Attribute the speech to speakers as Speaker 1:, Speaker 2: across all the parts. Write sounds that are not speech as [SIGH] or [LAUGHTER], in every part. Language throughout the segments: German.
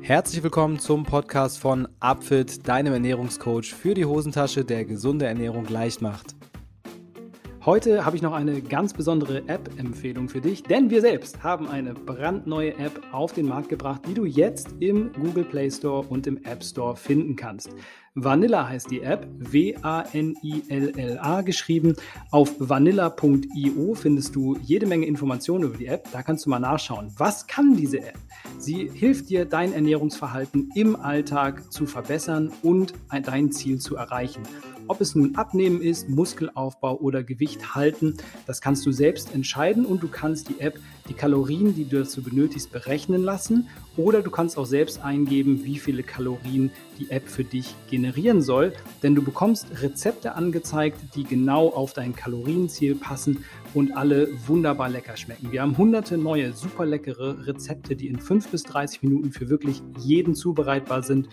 Speaker 1: Herzlich willkommen zum Podcast von Upfit, deinem Ernährungscoach für die Hosentasche, der gesunde Ernährung leicht macht. Heute habe ich noch eine ganz besondere App-Empfehlung für dich, denn wir selbst haben eine brandneue App auf den Markt gebracht, die du jetzt im Google Play Store und im App Store finden kannst. Vanilla heißt die App, W-A-N-I-L-L-A geschrieben. Auf vanilla.io findest du jede Menge Informationen über die App. Da kannst du mal nachschauen. Was kann diese App? Sie hilft dir, dein Ernährungsverhalten im Alltag zu verbessern und dein Ziel zu erreichen. Ob es nun Abnehmen ist, Muskelaufbau oder Gewicht halten, das kannst du selbst entscheiden und du kannst die App die Kalorien, die du dazu benötigst, berechnen lassen. Oder du kannst auch selbst eingeben, wie viele Kalorien die App für dich generieren soll, denn du bekommst Rezepte angezeigt, die genau auf dein Kalorienziel passen und alle wunderbar lecker schmecken. Wir haben hunderte neue, super leckere Rezepte, die in 5 bis 30 Minuten für wirklich jeden zubereitbar sind.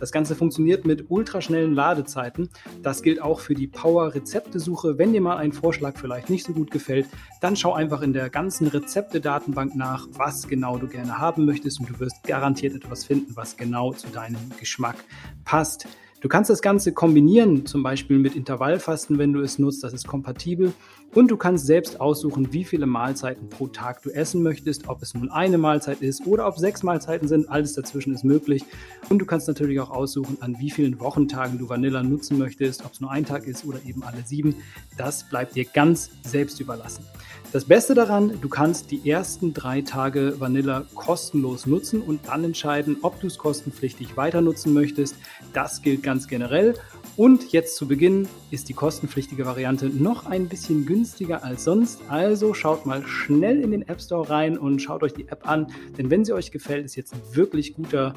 Speaker 1: Das Ganze funktioniert mit ultraschnellen Ladezeiten. Das gilt auch für die Power-Rezeptesuche. Wenn dir mal ein Vorschlag vielleicht nicht so gut gefällt, dann schau einfach in der ganzen Rezepte-Datenbank nach, was genau du gerne haben möchtest und du wirst garantiert etwas finden, was genau zu deinem Geschmack passt. Du kannst das Ganze kombinieren, zum Beispiel mit Intervallfasten, wenn du es nutzt, das ist kompatibel. Und du kannst selbst aussuchen, wie viele Mahlzeiten pro Tag du essen möchtest, ob es nun eine Mahlzeit ist oder ob sechs Mahlzeiten sind, alles dazwischen ist möglich. Und du kannst natürlich auch aussuchen, an wie vielen Wochentagen du Vanilla nutzen möchtest, ob es nur ein Tag ist oder eben alle sieben. Das bleibt dir ganz selbst überlassen. Das Beste daran, du kannst die ersten drei Tage Vanilla kostenlos nutzen und dann entscheiden, ob du es kostenpflichtig weiter nutzen möchtest. Das gilt ganz generell. Und jetzt zu Beginn ist die kostenpflichtige Variante noch ein bisschen günstiger als sonst. Also schaut mal schnell in den App Store rein und schaut euch die App an. Denn wenn sie euch gefällt, ist jetzt ein wirklich guter,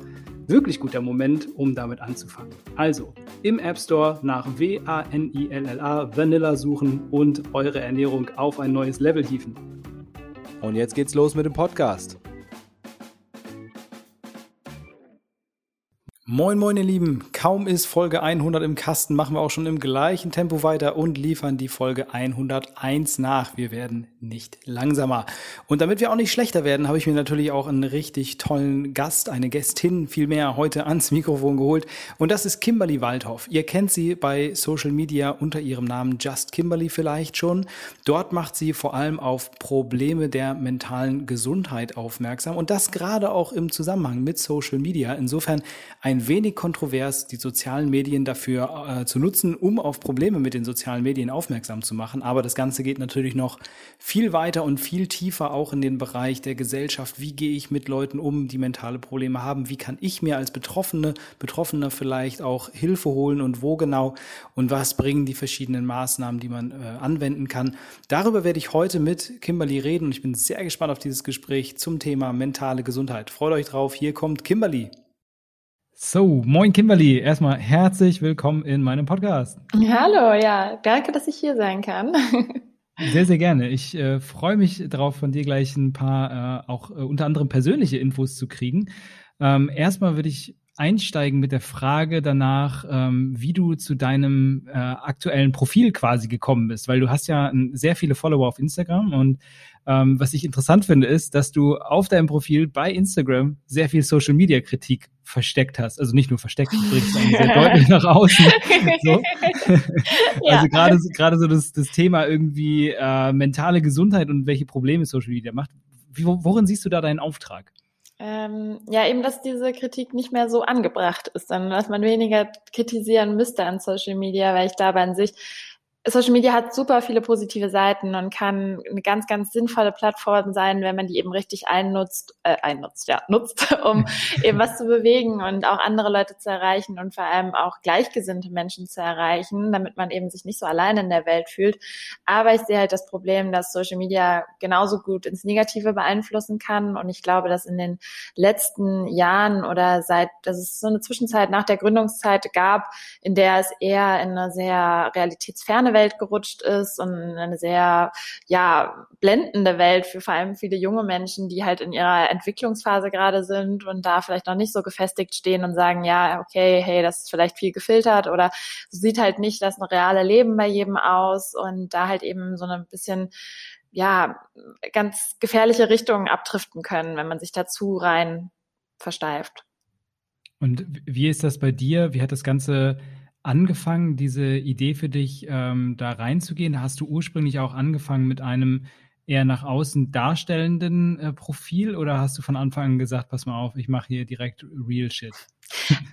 Speaker 1: wirklich guter Moment, um damit anzufangen. Also im App Store nach W-A-N-I-L-L-A Vanilla suchen und eure Ernährung auf ein neues Level hieven.
Speaker 2: Und jetzt geht's los mit dem Podcast.
Speaker 1: Moin, moin, ihr Lieben. Kaum ist Folge 100 im Kasten, machen wir auch schon im gleichen Tempo weiter und liefern die Folge 101 nach. Wir werden nicht langsamer. Und damit wir auch nicht schlechter werden, habe ich mir natürlich auch einen richtig tollen Gast, eine Gästin vielmehr heute ans Mikrofon geholt. Und das ist Kimberly Waldhoff. Ihr kennt sie bei Social Media unter ihrem Namen Just Kimberly vielleicht schon. Dort macht sie vor allem auf Probleme der mentalen Gesundheit aufmerksam und das gerade auch im Zusammenhang mit Social Media. Insofern ein wenig kontrovers, die sozialen Medien dafür äh, zu nutzen, um auf Probleme mit den sozialen Medien aufmerksam zu machen. Aber das Ganze geht natürlich noch viel weiter und viel tiefer auch in den Bereich der Gesellschaft. Wie gehe ich mit Leuten um, die mentale Probleme haben? Wie kann ich mir als Betroffene, Betroffener vielleicht auch Hilfe holen und wo genau? Und was bringen die verschiedenen Maßnahmen, die man äh, anwenden kann? Darüber werde ich heute mit Kimberly reden und ich bin sehr gespannt auf dieses Gespräch zum Thema mentale Gesundheit. Freut euch drauf. Hier kommt Kimberly. So, moin Kimberly. Erstmal herzlich willkommen in meinem Podcast.
Speaker 3: Hallo, ja, danke, dass ich hier sein kann. [LAUGHS]
Speaker 1: Sehr, sehr gerne. Ich äh, freue mich darauf, von dir gleich ein paar äh, auch äh, unter anderem persönliche Infos zu kriegen. Ähm, erstmal würde ich einsteigen mit der Frage danach, ähm, wie du zu deinem äh, aktuellen Profil quasi gekommen bist, weil du hast ja sehr viele Follower auf Instagram und ähm, was ich interessant finde, ist, dass du auf deinem Profil bei Instagram sehr viel Social Media Kritik versteckt hast. Also nicht nur versteckt, du bringst sehr deutlich nach außen. [LAUGHS] So. ja. Also gerade gerade so das, das Thema irgendwie äh, mentale Gesundheit und welche Probleme Social Media macht. Wie, worin siehst du da deinen Auftrag?
Speaker 3: Ähm, ja, eben, dass diese Kritik nicht mehr so angebracht ist, sondern dass man weniger kritisieren müsste an Social Media, weil ich dabei an sich Social Media hat super viele positive Seiten und kann eine ganz, ganz sinnvolle Plattform sein, wenn man die eben richtig einnutzt, äh, einnutzt, ja, nutzt, [LAUGHS] um [LAUGHS] eben was zu bewegen und auch andere Leute zu erreichen und vor allem auch gleichgesinnte Menschen zu erreichen, damit man eben sich nicht so allein in der Welt fühlt. Aber ich sehe halt das Problem, dass Social Media genauso gut ins Negative beeinflussen kann und ich glaube, dass in den letzten Jahren oder seit, dass es so eine Zwischenzeit nach der Gründungszeit gab, in der es eher in einer sehr realitätsferne Welt gerutscht ist und eine sehr, ja, blendende Welt für vor allem viele junge Menschen, die halt in ihrer Entwicklungsphase gerade sind und da vielleicht noch nicht so gefestigt stehen und sagen, ja, okay, hey, das ist vielleicht viel gefiltert oder sieht halt nicht das reale Leben bei jedem aus und da halt eben so ein bisschen ja, ganz gefährliche Richtungen abdriften können, wenn man sich dazu rein versteift.
Speaker 1: Und wie ist das bei dir? Wie hat das Ganze angefangen, diese Idee für dich ähm, da reinzugehen? Hast du ursprünglich auch angefangen mit einem eher nach außen darstellenden äh, Profil oder hast du von Anfang an gesagt, pass mal auf, ich mache hier direkt Real Shit?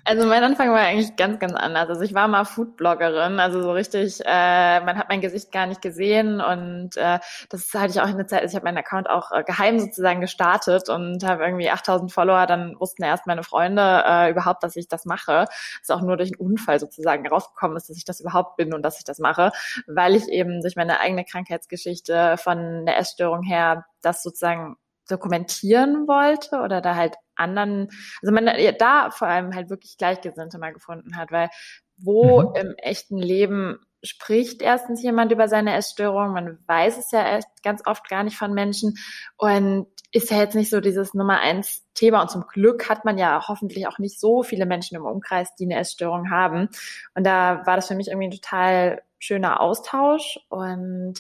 Speaker 3: Also mein Anfang war eigentlich ganz, ganz anders. Also ich war mal Foodbloggerin, also so richtig, äh, man hat mein Gesicht gar nicht gesehen und äh, das hatte ich auch in der Zeit, also ich habe meinen Account auch äh, geheim sozusagen gestartet und habe irgendwie 8000 Follower, dann wussten erst meine Freunde äh, überhaupt, dass ich das mache. Ist auch nur durch einen Unfall sozusagen rausgekommen ist, dass ich das überhaupt bin und dass ich das mache, weil ich eben durch meine eigene Krankheitsgeschichte von der Essstörung her das sozusagen dokumentieren wollte oder da halt anderen, also man ja, da vor allem halt wirklich Gleichgesinnte mal gefunden hat, weil wo mhm. im echten Leben spricht erstens jemand über seine Essstörung, man weiß es ja ganz oft gar nicht von Menschen und ist ja jetzt nicht so dieses Nummer eins Thema und zum Glück hat man ja hoffentlich auch nicht so viele Menschen im Umkreis, die eine Essstörung haben und da war das für mich irgendwie ein total schöner Austausch und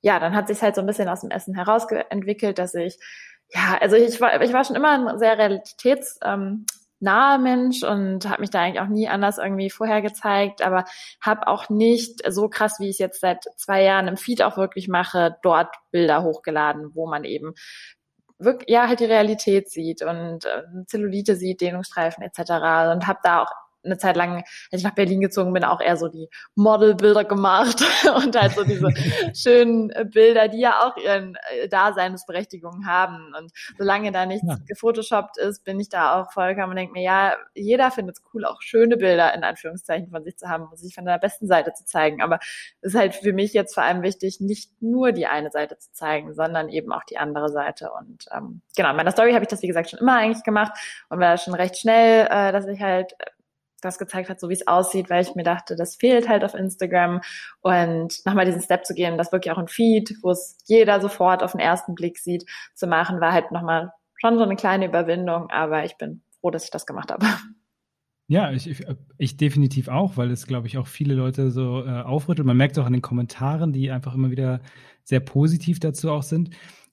Speaker 3: ja, dann hat sich halt so ein bisschen aus dem Essen heraus entwickelt, dass ich ja, also ich war, ich war schon immer ein sehr realitätsnaher Mensch und habe mich da eigentlich auch nie anders irgendwie vorher gezeigt, aber habe auch nicht so krass, wie ich es jetzt seit zwei Jahren im Feed auch wirklich mache, dort Bilder hochgeladen, wo man eben wirklich, ja, halt die Realität sieht und äh, Zellulite sieht, Dehnungsstreifen etc. und habe da auch eine Zeit lang, als ich nach Berlin gezogen bin, auch eher so die Modelbilder gemacht [LAUGHS] und halt so diese [LAUGHS] schönen Bilder, die ja auch ihren äh, Daseinsberechtigung haben. Und solange da nichts ja. gefotoshoppt ist, bin ich da auch vollkommen und denke mir, ja, jeder findet es cool, auch schöne Bilder in Anführungszeichen von sich zu haben und sich von der besten Seite zu zeigen. Aber es ist halt für mich jetzt vor allem wichtig, nicht nur die eine Seite zu zeigen, sondern eben auch die andere Seite. Und ähm, genau, in meiner Story habe ich das, wie gesagt, schon immer eigentlich gemacht und war schon recht schnell, äh, dass ich halt das gezeigt hat, so wie es aussieht, weil ich mir dachte, das fehlt halt auf Instagram und nochmal diesen Step zu gehen, das wirklich auch ein Feed, wo es jeder sofort auf den ersten Blick sieht, zu machen, war halt nochmal schon so eine kleine Überwindung, aber ich bin froh, dass ich das gemacht habe.
Speaker 1: Ja, ich, ich definitiv auch, weil es, glaube ich, auch viele Leute so äh, aufrüttelt. Man merkt es auch an den Kommentaren, die einfach immer wieder sehr positiv dazu auch sind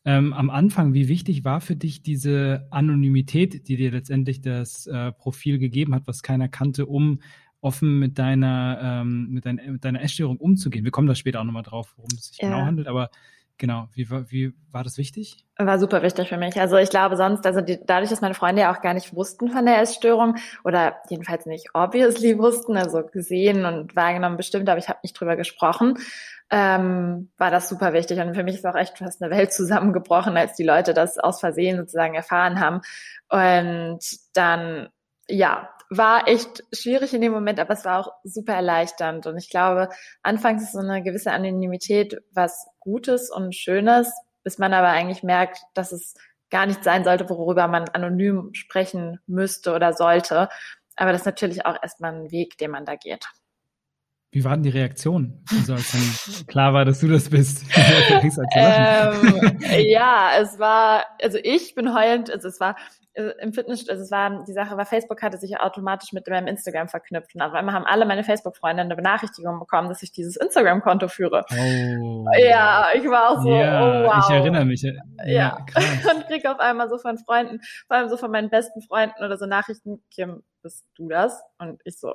Speaker 1: ähm, am Anfang, wie wichtig war für dich diese Anonymität, die dir letztendlich das äh, Profil gegeben hat, was keiner kannte, um offen mit deiner, ähm, mit, dein, mit deiner Essstörung umzugehen? Wir kommen da später auch nochmal drauf, worum es sich ja. genau handelt, aber Genau, wie war, wie war das wichtig?
Speaker 3: War super wichtig für mich. Also ich glaube sonst, also die, dadurch, dass meine Freunde ja auch gar nicht wussten von der Essstörung oder jedenfalls nicht obviously wussten, also gesehen und wahrgenommen bestimmt, aber ich habe nicht drüber gesprochen, ähm, war das super wichtig. Und für mich ist auch echt fast eine Welt zusammengebrochen, als die Leute das aus Versehen sozusagen erfahren haben. Und dann, ja, war echt schwierig in dem Moment, aber es war auch super erleichternd. Und ich glaube, anfangs ist so eine gewisse Anonymität was Gutes und Schönes, bis man aber eigentlich merkt, dass es gar nicht sein sollte, worüber man anonym sprechen müsste oder sollte. Aber das ist natürlich auch erstmal ein Weg, den man da geht.
Speaker 1: Wie war denn die Reaktion? Also als dann klar war, dass du das bist. [LAUGHS]
Speaker 3: ähm, ja, es war, also ich bin heulend, also es war äh, im Fitness, also es war, die Sache war, Facebook hatte sich automatisch mit meinem Instagram verknüpft und auf einmal haben alle meine Facebook-Freunde eine Benachrichtigung bekommen, dass ich dieses Instagram-Konto führe. Oh. Ja, ich war auch so, ja, oh wow.
Speaker 1: Ich erinnere mich. Ja,
Speaker 3: ja. [LAUGHS] und krieg auf einmal so von Freunden, vor allem so von meinen besten Freunden oder so Nachrichten, Kim, bist du das? Und ich so,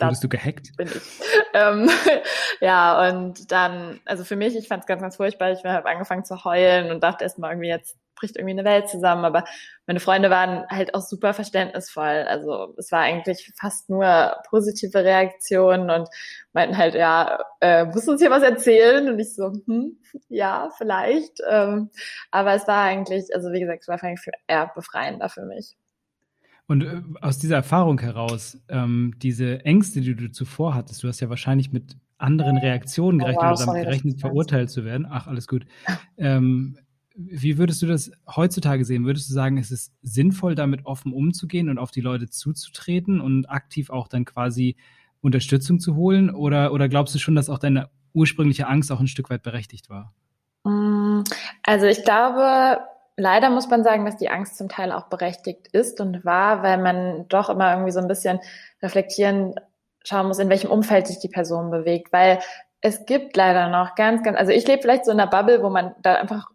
Speaker 3: ja,
Speaker 1: Wurdest du gehackt?
Speaker 3: Bin ich. [LAUGHS] ähm, [LAUGHS] ja, und dann, also für mich, ich fand es ganz, ganz furchtbar. Ich habe angefangen zu heulen und dachte erstmal irgendwie, jetzt bricht irgendwie eine Welt zusammen. Aber meine Freunde waren halt auch super verständnisvoll. Also es war eigentlich fast nur positive Reaktionen und meinten halt, ja, äh, musst du uns hier was erzählen? Und ich so, hm, ja, vielleicht. Ähm, aber es war eigentlich, also wie gesagt, es war eigentlich eher befreiender für mich.
Speaker 1: Und äh, aus dieser Erfahrung heraus, ähm, diese Ängste, die du zuvor hattest, du hast ja wahrscheinlich mit anderen Reaktionen oh, gerechnet oh, wow, oder damit gerechnet, verurteilt zu werden. Ach, alles gut. Ähm, wie würdest du das heutzutage sehen? Würdest du sagen, es ist sinnvoll, damit offen umzugehen und auf die Leute zuzutreten und aktiv auch dann quasi Unterstützung zu holen? Oder, oder glaubst du schon, dass auch deine ursprüngliche Angst auch ein Stück weit berechtigt war?
Speaker 3: Mm, also ich glaube, leider muss man sagen, dass die Angst zum Teil auch berechtigt ist und war, weil man doch immer irgendwie so ein bisschen reflektieren schauen muss, in welchem Umfeld sich die Person bewegt, weil es gibt leider noch ganz, ganz, also ich lebe vielleicht so in einer Bubble, wo man da einfach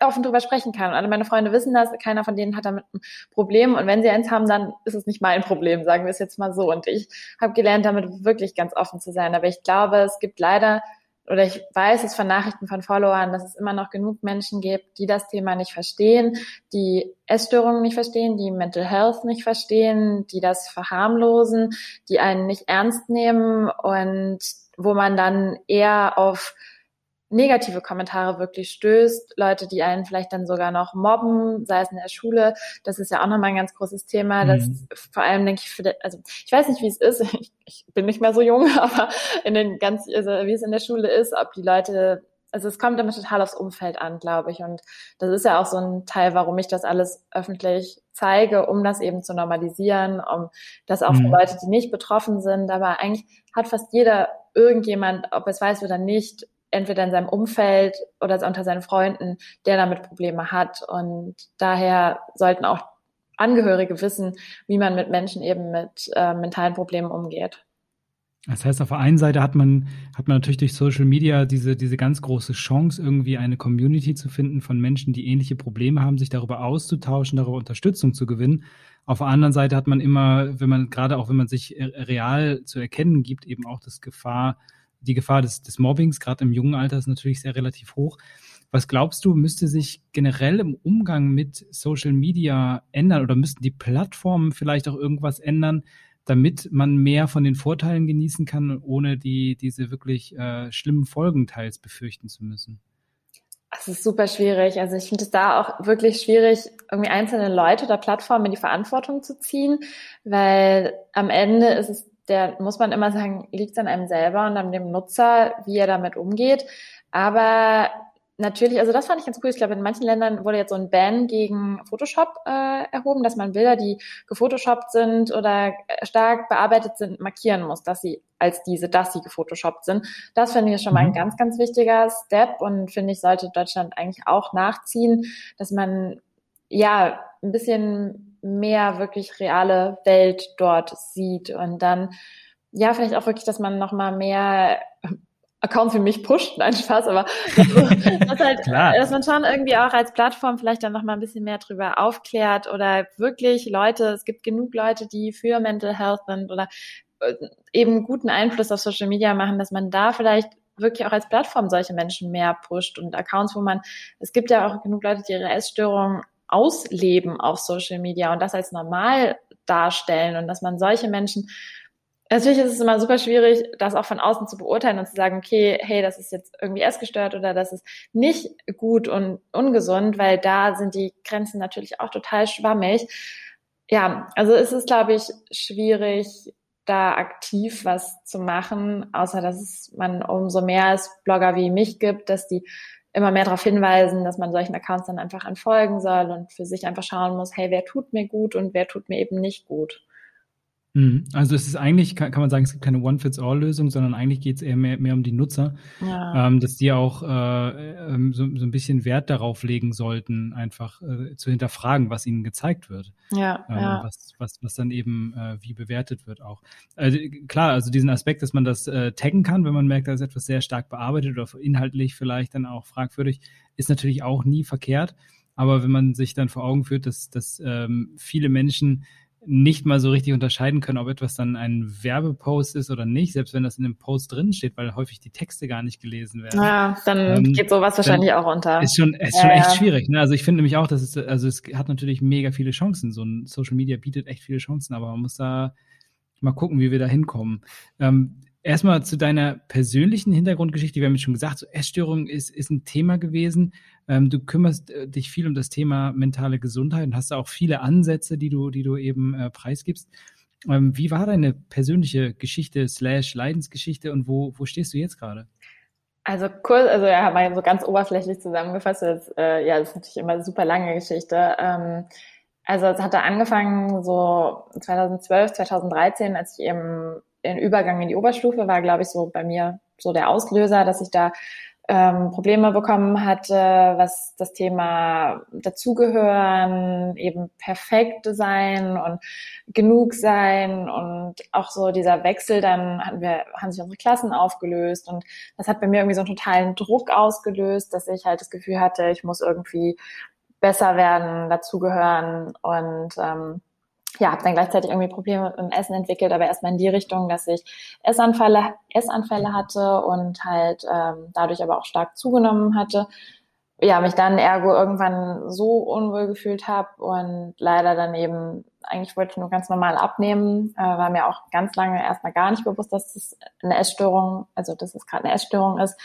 Speaker 3: offen drüber sprechen kann. Und alle meine Freunde wissen das, keiner von denen hat damit ein Problem. Und wenn sie eins haben, dann ist es nicht mein Problem, sagen wir es jetzt mal so. Und ich habe gelernt, damit wirklich ganz offen zu sein. Aber ich glaube, es gibt leider oder ich weiß es von Nachrichten von Followern, dass es immer noch genug Menschen gibt, die das Thema nicht verstehen, die Essstörungen nicht verstehen, die Mental Health nicht verstehen, die das verharmlosen, die einen nicht ernst nehmen und wo man dann eher auf negative Kommentare wirklich stößt, Leute, die einen vielleicht dann sogar noch mobben, sei es in der Schule, das ist ja auch nochmal ein ganz großes Thema, das mhm. vor allem denke ich, für die, also ich weiß nicht, wie es ist, [LAUGHS] ich, ich bin nicht mehr so jung, [LAUGHS] aber in den ganz, also wie es in der Schule ist, ob die Leute also es kommt immer total aufs Umfeld an, glaube ich. Und das ist ja auch so ein Teil, warum ich das alles öffentlich zeige, um das eben zu normalisieren, um das auch für mhm. Leute, die nicht betroffen sind. Aber eigentlich hat fast jeder irgendjemand, ob es weiß oder nicht, entweder in seinem Umfeld oder unter seinen Freunden, der damit Probleme hat. Und daher sollten auch Angehörige wissen, wie man mit Menschen eben mit äh, mentalen Problemen umgeht.
Speaker 1: Das heißt, auf der einen Seite hat man, hat man natürlich durch Social Media diese, diese ganz große Chance, irgendwie eine Community zu finden von Menschen, die ähnliche Probleme haben, sich darüber auszutauschen, darüber Unterstützung zu gewinnen. Auf der anderen Seite hat man immer, wenn man, gerade auch wenn man sich real zu erkennen gibt, eben auch das Gefahr, die Gefahr des, des Mobbings, gerade im jungen Alter, ist natürlich sehr relativ hoch. Was glaubst du, müsste sich generell im Umgang mit Social Media ändern oder müssten die Plattformen vielleicht auch irgendwas ändern, damit man mehr von den Vorteilen genießen kann, ohne die, diese wirklich äh, schlimmen Folgen teils befürchten zu müssen?
Speaker 3: Es ist super schwierig. Also ich finde es da auch wirklich schwierig, irgendwie einzelne Leute oder Plattformen in die Verantwortung zu ziehen, weil am Ende ist es der muss man immer sagen, liegt an einem selber und an dem Nutzer, wie er damit umgeht. Aber natürlich, also das fand ich ganz cool. Ich glaube, in manchen Ländern wurde jetzt so ein Ban gegen Photoshop äh, erhoben, dass man Bilder, die gefotoshoppt sind oder stark bearbeitet sind, markieren muss, dass sie als diese, dass sie gefotoshoppt sind. Das finde ich schon mal ein mhm. ganz, ganz wichtiger Step und finde ich, sollte Deutschland eigentlich auch nachziehen, dass man ja ein bisschen mehr wirklich reale Welt dort sieht und dann ja vielleicht auch wirklich, dass man noch mal mehr Accounts für mich pusht, [LAUGHS] nein Spaß, aber [LAUGHS] dass, halt, dass man schon irgendwie auch als Plattform vielleicht dann noch mal ein bisschen mehr drüber aufklärt oder wirklich Leute, es gibt genug Leute, die für Mental Health sind oder äh, eben guten Einfluss auf Social Media machen, dass man da vielleicht wirklich auch als Plattform solche Menschen mehr pusht und Accounts, wo man, es gibt ja auch genug Leute, die ihre Essstörung ausleben auf Social Media und das als normal darstellen und dass man solche Menschen Natürlich ist es immer super schwierig, das auch von außen zu beurteilen und zu sagen, okay, hey, das ist jetzt irgendwie essgestört oder das ist nicht gut und ungesund, weil da sind die Grenzen natürlich auch total schwammig. Ja, also es ist, glaube ich, schwierig, da aktiv was zu machen, außer dass es man umso mehr es Blogger wie mich gibt, dass die immer mehr darauf hinweisen, dass man solchen Accounts dann einfach entfolgen soll und für sich einfach schauen muss, hey, wer tut mir gut und wer tut mir eben nicht gut.
Speaker 1: Mhm. Also es ist eigentlich, kann, kann man sagen, es gibt keine One-Fits-All-Lösung, sondern eigentlich geht es eher mehr, mehr um die Nutzer, ja. ähm, dass die auch äh, ähm, so, so ein bisschen Wert darauf legen sollten, einfach äh, zu hinterfragen, was ihnen gezeigt wird.
Speaker 3: Ja, ähm, ja.
Speaker 1: Was, was, was dann eben äh, wie bewertet wird auch. Also, klar, also diesen Aspekt, dass man das äh, taggen kann, wenn man merkt, da ist etwas sehr stark bearbeitet oder inhaltlich vielleicht dann auch fragwürdig, ist natürlich auch nie verkehrt. Aber wenn man sich dann vor Augen führt, dass, dass ähm, viele Menschen nicht mal so richtig unterscheiden können, ob etwas dann ein Werbepost ist oder nicht, selbst wenn das in dem Post drin steht, weil häufig die Texte gar nicht gelesen werden.
Speaker 3: Ja, dann ähm, geht sowas wahrscheinlich auch unter.
Speaker 1: Ist schon, ist schon echt ja. schwierig. Ne? Also ich finde nämlich auch, dass es, also es hat natürlich mega viele Chancen. So ein Social Media bietet echt viele Chancen, aber man muss da mal gucken, wie wir da hinkommen. Ähm, Erstmal zu deiner persönlichen Hintergrundgeschichte. Wir haben schon gesagt, so Essstörung ist, ist ein Thema gewesen. Ähm, du kümmerst äh, dich viel um das Thema mentale Gesundheit und hast da auch viele Ansätze, die du, die du eben äh, preisgibst. Ähm, wie war deine persönliche Geschichte slash Leidensgeschichte und wo, wo stehst du jetzt gerade?
Speaker 3: Also kurz, also ja, mal so ganz oberflächlich zusammengefasst, jetzt, äh, ja, das ist natürlich immer eine super lange Geschichte. Ähm, also es hatte angefangen so 2012, 2013, als ich eben den Übergang in die Oberstufe war, glaube ich, so bei mir so der Auslöser, dass ich da ähm, Probleme bekommen hatte, was das Thema dazugehören, eben perfekt sein und genug sein und auch so dieser Wechsel, dann hatten wir, haben sich unsere Klassen aufgelöst und das hat bei mir irgendwie so einen totalen Druck ausgelöst, dass ich halt das Gefühl hatte, ich muss irgendwie besser werden, dazugehören und ähm, ja, habe dann gleichzeitig irgendwie Probleme mit dem Essen entwickelt, aber erstmal in die Richtung, dass ich Essanfälle, Essanfälle hatte und halt ähm, dadurch aber auch stark zugenommen hatte. Ja, mich dann ergo irgendwann so unwohl gefühlt habe und leider dann eben, eigentlich wollte ich nur ganz normal abnehmen, äh, war mir auch ganz lange erstmal gar nicht bewusst, dass das eine Essstörung, also dass es gerade eine Essstörung ist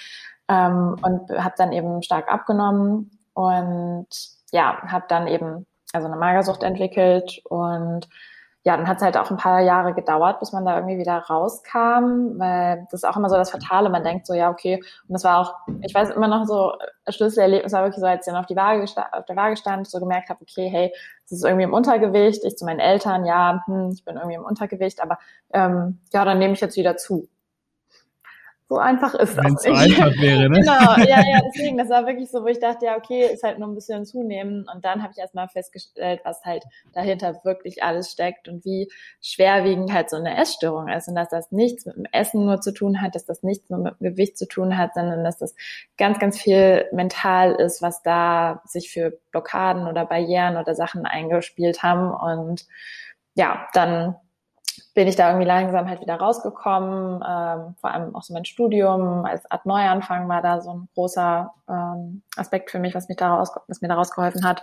Speaker 3: ähm, und habe dann eben stark abgenommen und ja, habe dann eben also eine Magersucht entwickelt und ja, dann hat es halt auch ein paar Jahre gedauert, bis man da irgendwie wieder rauskam, weil das ist auch immer so das Fatale. Man denkt so, ja, okay, und das war auch, ich weiß immer noch so, Schlüsselerlebnis war wirklich so, als ich dann auf, die Waage, auf der Waage stand, so gemerkt habe, okay, hey, das ist irgendwie im Untergewicht. Ich zu meinen Eltern, ja, hm, ich bin irgendwie im Untergewicht, aber ähm, ja, dann nehme ich jetzt wieder zu. So einfach ist das.
Speaker 1: Wenn es so einfach wäre, ne?
Speaker 3: Genau, ja, ja, [LAUGHS] deswegen, das war wirklich so, wo ich dachte, ja, okay, ist halt nur ein bisschen zunehmen. Und dann habe ich erstmal festgestellt, was halt dahinter wirklich alles steckt und wie schwerwiegend halt so eine Essstörung ist. Und dass das nichts mit dem Essen nur zu tun hat, dass das nichts nur mit dem Gewicht zu tun hat, sondern dass das ganz, ganz viel mental ist, was da sich für Blockaden oder Barrieren oder Sachen eingespielt haben. Und ja, dann bin ich da irgendwie langsam halt wieder rausgekommen. Ähm, vor allem auch so mein Studium als Art Neuanfang war da so ein großer ähm, Aspekt für mich, was mich daraus, was mir daraus geholfen hat.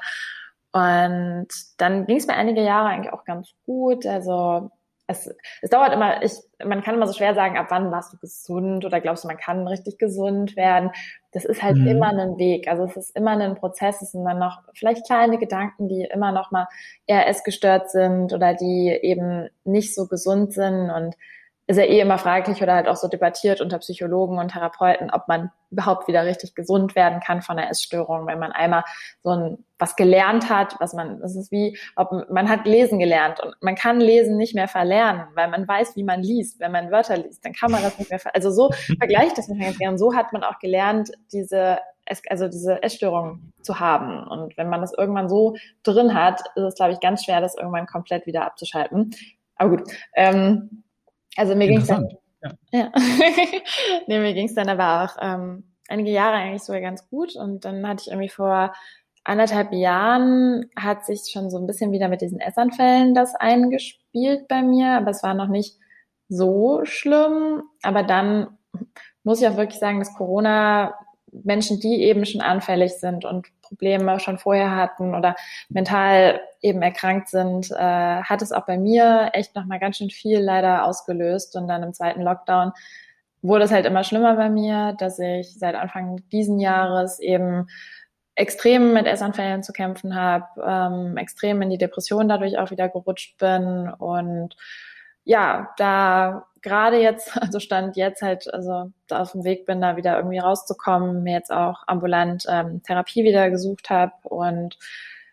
Speaker 3: Und dann ging es mir einige Jahre eigentlich auch ganz gut. Also es, es dauert immer, ich, man kann immer so schwer sagen, ab wann warst du gesund oder glaubst du, man kann richtig gesund werden. Das ist halt mhm. immer ein Weg. Also es ist immer ein Prozess. Es sind dann noch vielleicht kleine Gedanken, die immer noch mal eher essgestört sind oder die eben nicht so gesund sind und ist ja eh immer fraglich oder halt auch so debattiert unter Psychologen und Therapeuten, ob man überhaupt wieder richtig gesund werden kann von einer Essstörung, wenn man einmal so ein, was gelernt hat, was man, das ist wie, ob man hat lesen gelernt und man kann lesen nicht mehr verlernen, weil man weiß, wie man liest. Wenn man Wörter liest, dann kann man das nicht mehr, also so [LAUGHS] vergleicht das nicht ganz gern. So hat man auch gelernt, diese, also diese Essstörung zu haben. Und wenn man das irgendwann so drin hat, ist es, glaube ich, ganz schwer, das irgendwann komplett wieder abzuschalten. Aber gut, ähm, also mir ging es dann, ja. ja. [LAUGHS] nee, mir ging es dann aber auch ähm, einige Jahre eigentlich sogar ganz gut und dann hatte ich irgendwie vor anderthalb Jahren hat sich schon so ein bisschen wieder mit diesen Essanfällen das eingespielt bei mir, aber es war noch nicht so schlimm. Aber dann muss ich auch wirklich sagen, dass Corona Menschen, die eben schon anfällig sind und Probleme schon vorher hatten oder mental eben erkrankt sind, äh, hat es auch bei mir echt nochmal ganz schön viel leider ausgelöst. Und dann im zweiten Lockdown wurde es halt immer schlimmer bei mir, dass ich seit Anfang diesen Jahres eben extrem mit Essanfällen zu kämpfen habe, ähm, extrem in die Depression dadurch auch wieder gerutscht bin und ja, da gerade jetzt, [LAUGHS] also stand jetzt halt, also da auf dem Weg bin, da wieder irgendwie rauszukommen, mir jetzt auch ambulant ähm, Therapie wieder gesucht habe und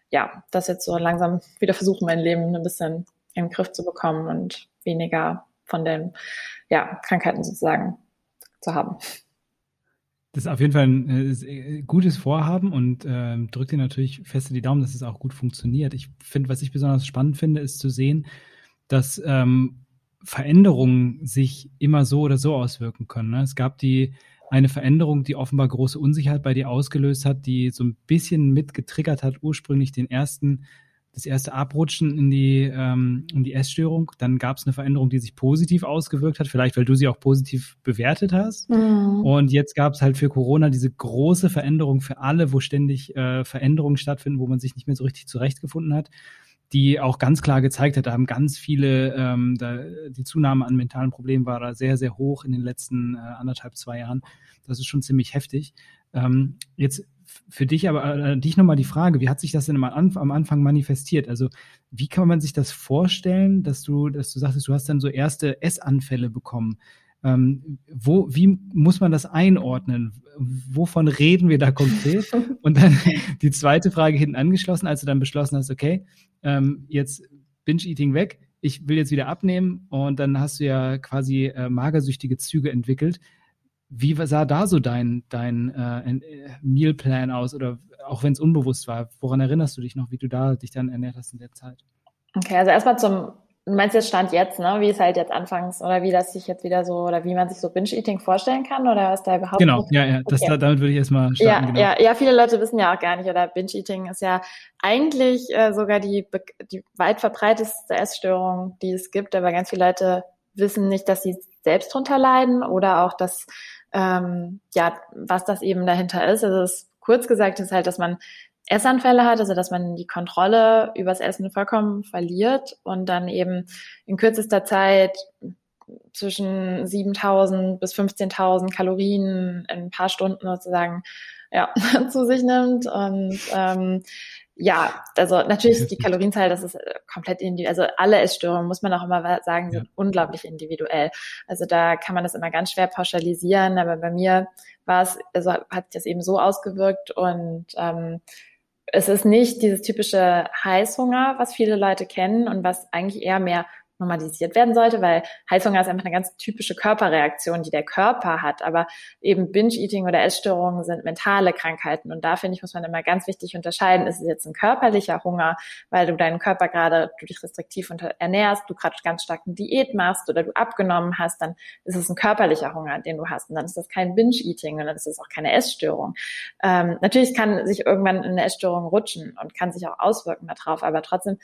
Speaker 3: ja, das jetzt so langsam wieder versuchen, mein Leben ein bisschen in den Griff zu bekommen und weniger von den ja, Krankheiten sozusagen zu haben.
Speaker 1: Das ist auf jeden Fall ein äh, gutes Vorhaben und äh, drückt dir natürlich feste die Daumen, dass es auch gut funktioniert. Ich finde, was ich besonders spannend finde, ist zu sehen, dass ähm, Veränderungen sich immer so oder so auswirken können. Ne? Es gab die eine Veränderung, die offenbar große Unsicherheit bei dir ausgelöst hat, die so ein bisschen mit getriggert hat, ursprünglich den ersten, das erste Abrutschen in die, ähm, in die Essstörung. Dann gab es eine Veränderung, die sich positiv ausgewirkt hat, vielleicht weil du sie auch positiv bewertet hast. Mhm. Und jetzt gab es halt für Corona diese große Veränderung für alle, wo ständig äh, Veränderungen stattfinden, wo man sich nicht mehr so richtig zurechtgefunden hat die auch ganz klar gezeigt hat, da haben ganz viele, ähm, da, die Zunahme an mentalen Problemen war da sehr, sehr hoch in den letzten äh, anderthalb, zwei Jahren. Das ist schon ziemlich heftig. Ähm, jetzt für dich aber, äh, dich nochmal die Frage, wie hat sich das denn am, am Anfang manifestiert? Also wie kann man sich das vorstellen, dass du, dass du sagtest, du hast dann so erste Essanfälle bekommen? Ähm, wo, wie muss man das einordnen? Wovon reden wir da konkret? [LAUGHS] Und dann die zweite Frage hinten angeschlossen, als du dann beschlossen hast, okay, ähm, jetzt Binge-Eating weg, ich will jetzt wieder abnehmen und dann hast du ja quasi äh, magersüchtige Züge entwickelt. wie sah da so dein, dein äh, Mealplan aus oder auch wenn es unbewusst war? Woran erinnerst du dich noch, wie du da dich dann ernährt hast in der Zeit?
Speaker 3: Okay, also erstmal zum Du meinst jetzt Stand jetzt, ne? Wie es halt jetzt anfangs oder wie das sich jetzt wieder so oder wie man sich so Binge-Eating vorstellen kann oder was da überhaupt?
Speaker 1: Genau, ja, ja. Das, okay. damit würde ich erstmal starten.
Speaker 3: Ja, genau. ja, ja, viele Leute wissen ja auch gar nicht oder Binge-Eating ist ja eigentlich äh, sogar die, die weit verbreitetste Essstörung, die es gibt, aber ganz viele Leute wissen nicht, dass sie selbst drunter leiden oder auch, dass ähm, ja, was das eben dahinter ist. Also es, kurz gesagt ist halt, dass man Essanfälle hat, also dass man die Kontrolle übers Essen vollkommen verliert und dann eben in kürzester Zeit zwischen 7000 bis 15.000 Kalorien in ein paar Stunden sozusagen ja, [LAUGHS] zu sich nimmt und ähm, ja, also natürlich ist die Kalorienzahl, das ist äh, komplett individuell. Also alle Essstörungen, muss man auch immer sagen, sind ja. unglaublich individuell. Also da kann man das immer ganz schwer pauschalisieren, aber bei mir war es, also hat sich das eben so ausgewirkt und ähm, es ist nicht dieses typische Heißhunger, was viele Leute kennen und was eigentlich eher mehr normalisiert werden sollte, weil Heißhunger ist einfach eine ganz typische Körperreaktion, die der Körper hat. Aber eben Binge-Eating oder Essstörungen sind mentale Krankheiten. Und da finde ich, muss man immer ganz wichtig unterscheiden. Ist es jetzt ein körperlicher Hunger, weil du deinen Körper gerade, du dich restriktiv ernährst, du gerade ganz stark eine Diät machst oder du abgenommen hast, dann ist es ein körperlicher Hunger, den du hast. Und dann ist das kein Binge-Eating und dann ist es auch keine Essstörung. Ähm, natürlich kann sich irgendwann eine Essstörung rutschen und kann sich auch auswirken darauf, aber trotzdem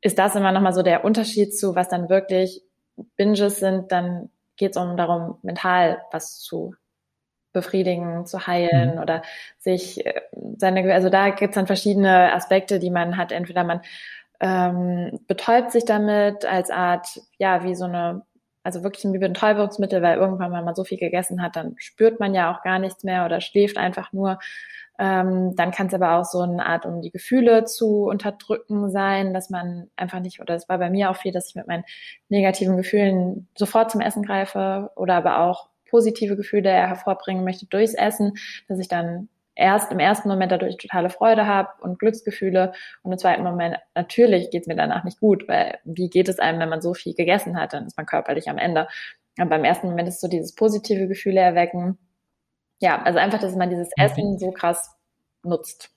Speaker 3: ist das immer nochmal so der Unterschied zu, was dann wirklich Binges sind, dann geht es um darum, mental was zu befriedigen, zu heilen mhm. oder sich äh, seine, also da gibt es dann verschiedene Aspekte, die man hat. Entweder man ähm, betäubt sich damit als Art, ja, wie so eine, also wirklich ein Betäubungsmittel, weil irgendwann, wenn man so viel gegessen hat, dann spürt man ja auch gar nichts mehr oder schläft einfach nur. Ähm, dann kann es aber auch so eine Art, um die Gefühle zu unterdrücken sein, dass man einfach nicht, oder es war bei mir auch viel, dass ich mit meinen negativen Gefühlen sofort zum Essen greife oder aber auch positive Gefühle hervorbringen möchte durchs Essen, dass ich dann erst im ersten Moment dadurch totale Freude habe und Glücksgefühle und im zweiten Moment natürlich geht es mir danach nicht gut, weil wie geht es einem, wenn man so viel gegessen hat, dann ist man körperlich am Ende. Aber beim ersten Moment ist so dieses positive Gefühle erwecken ja, also einfach, dass man dieses Essen so krass nutzt.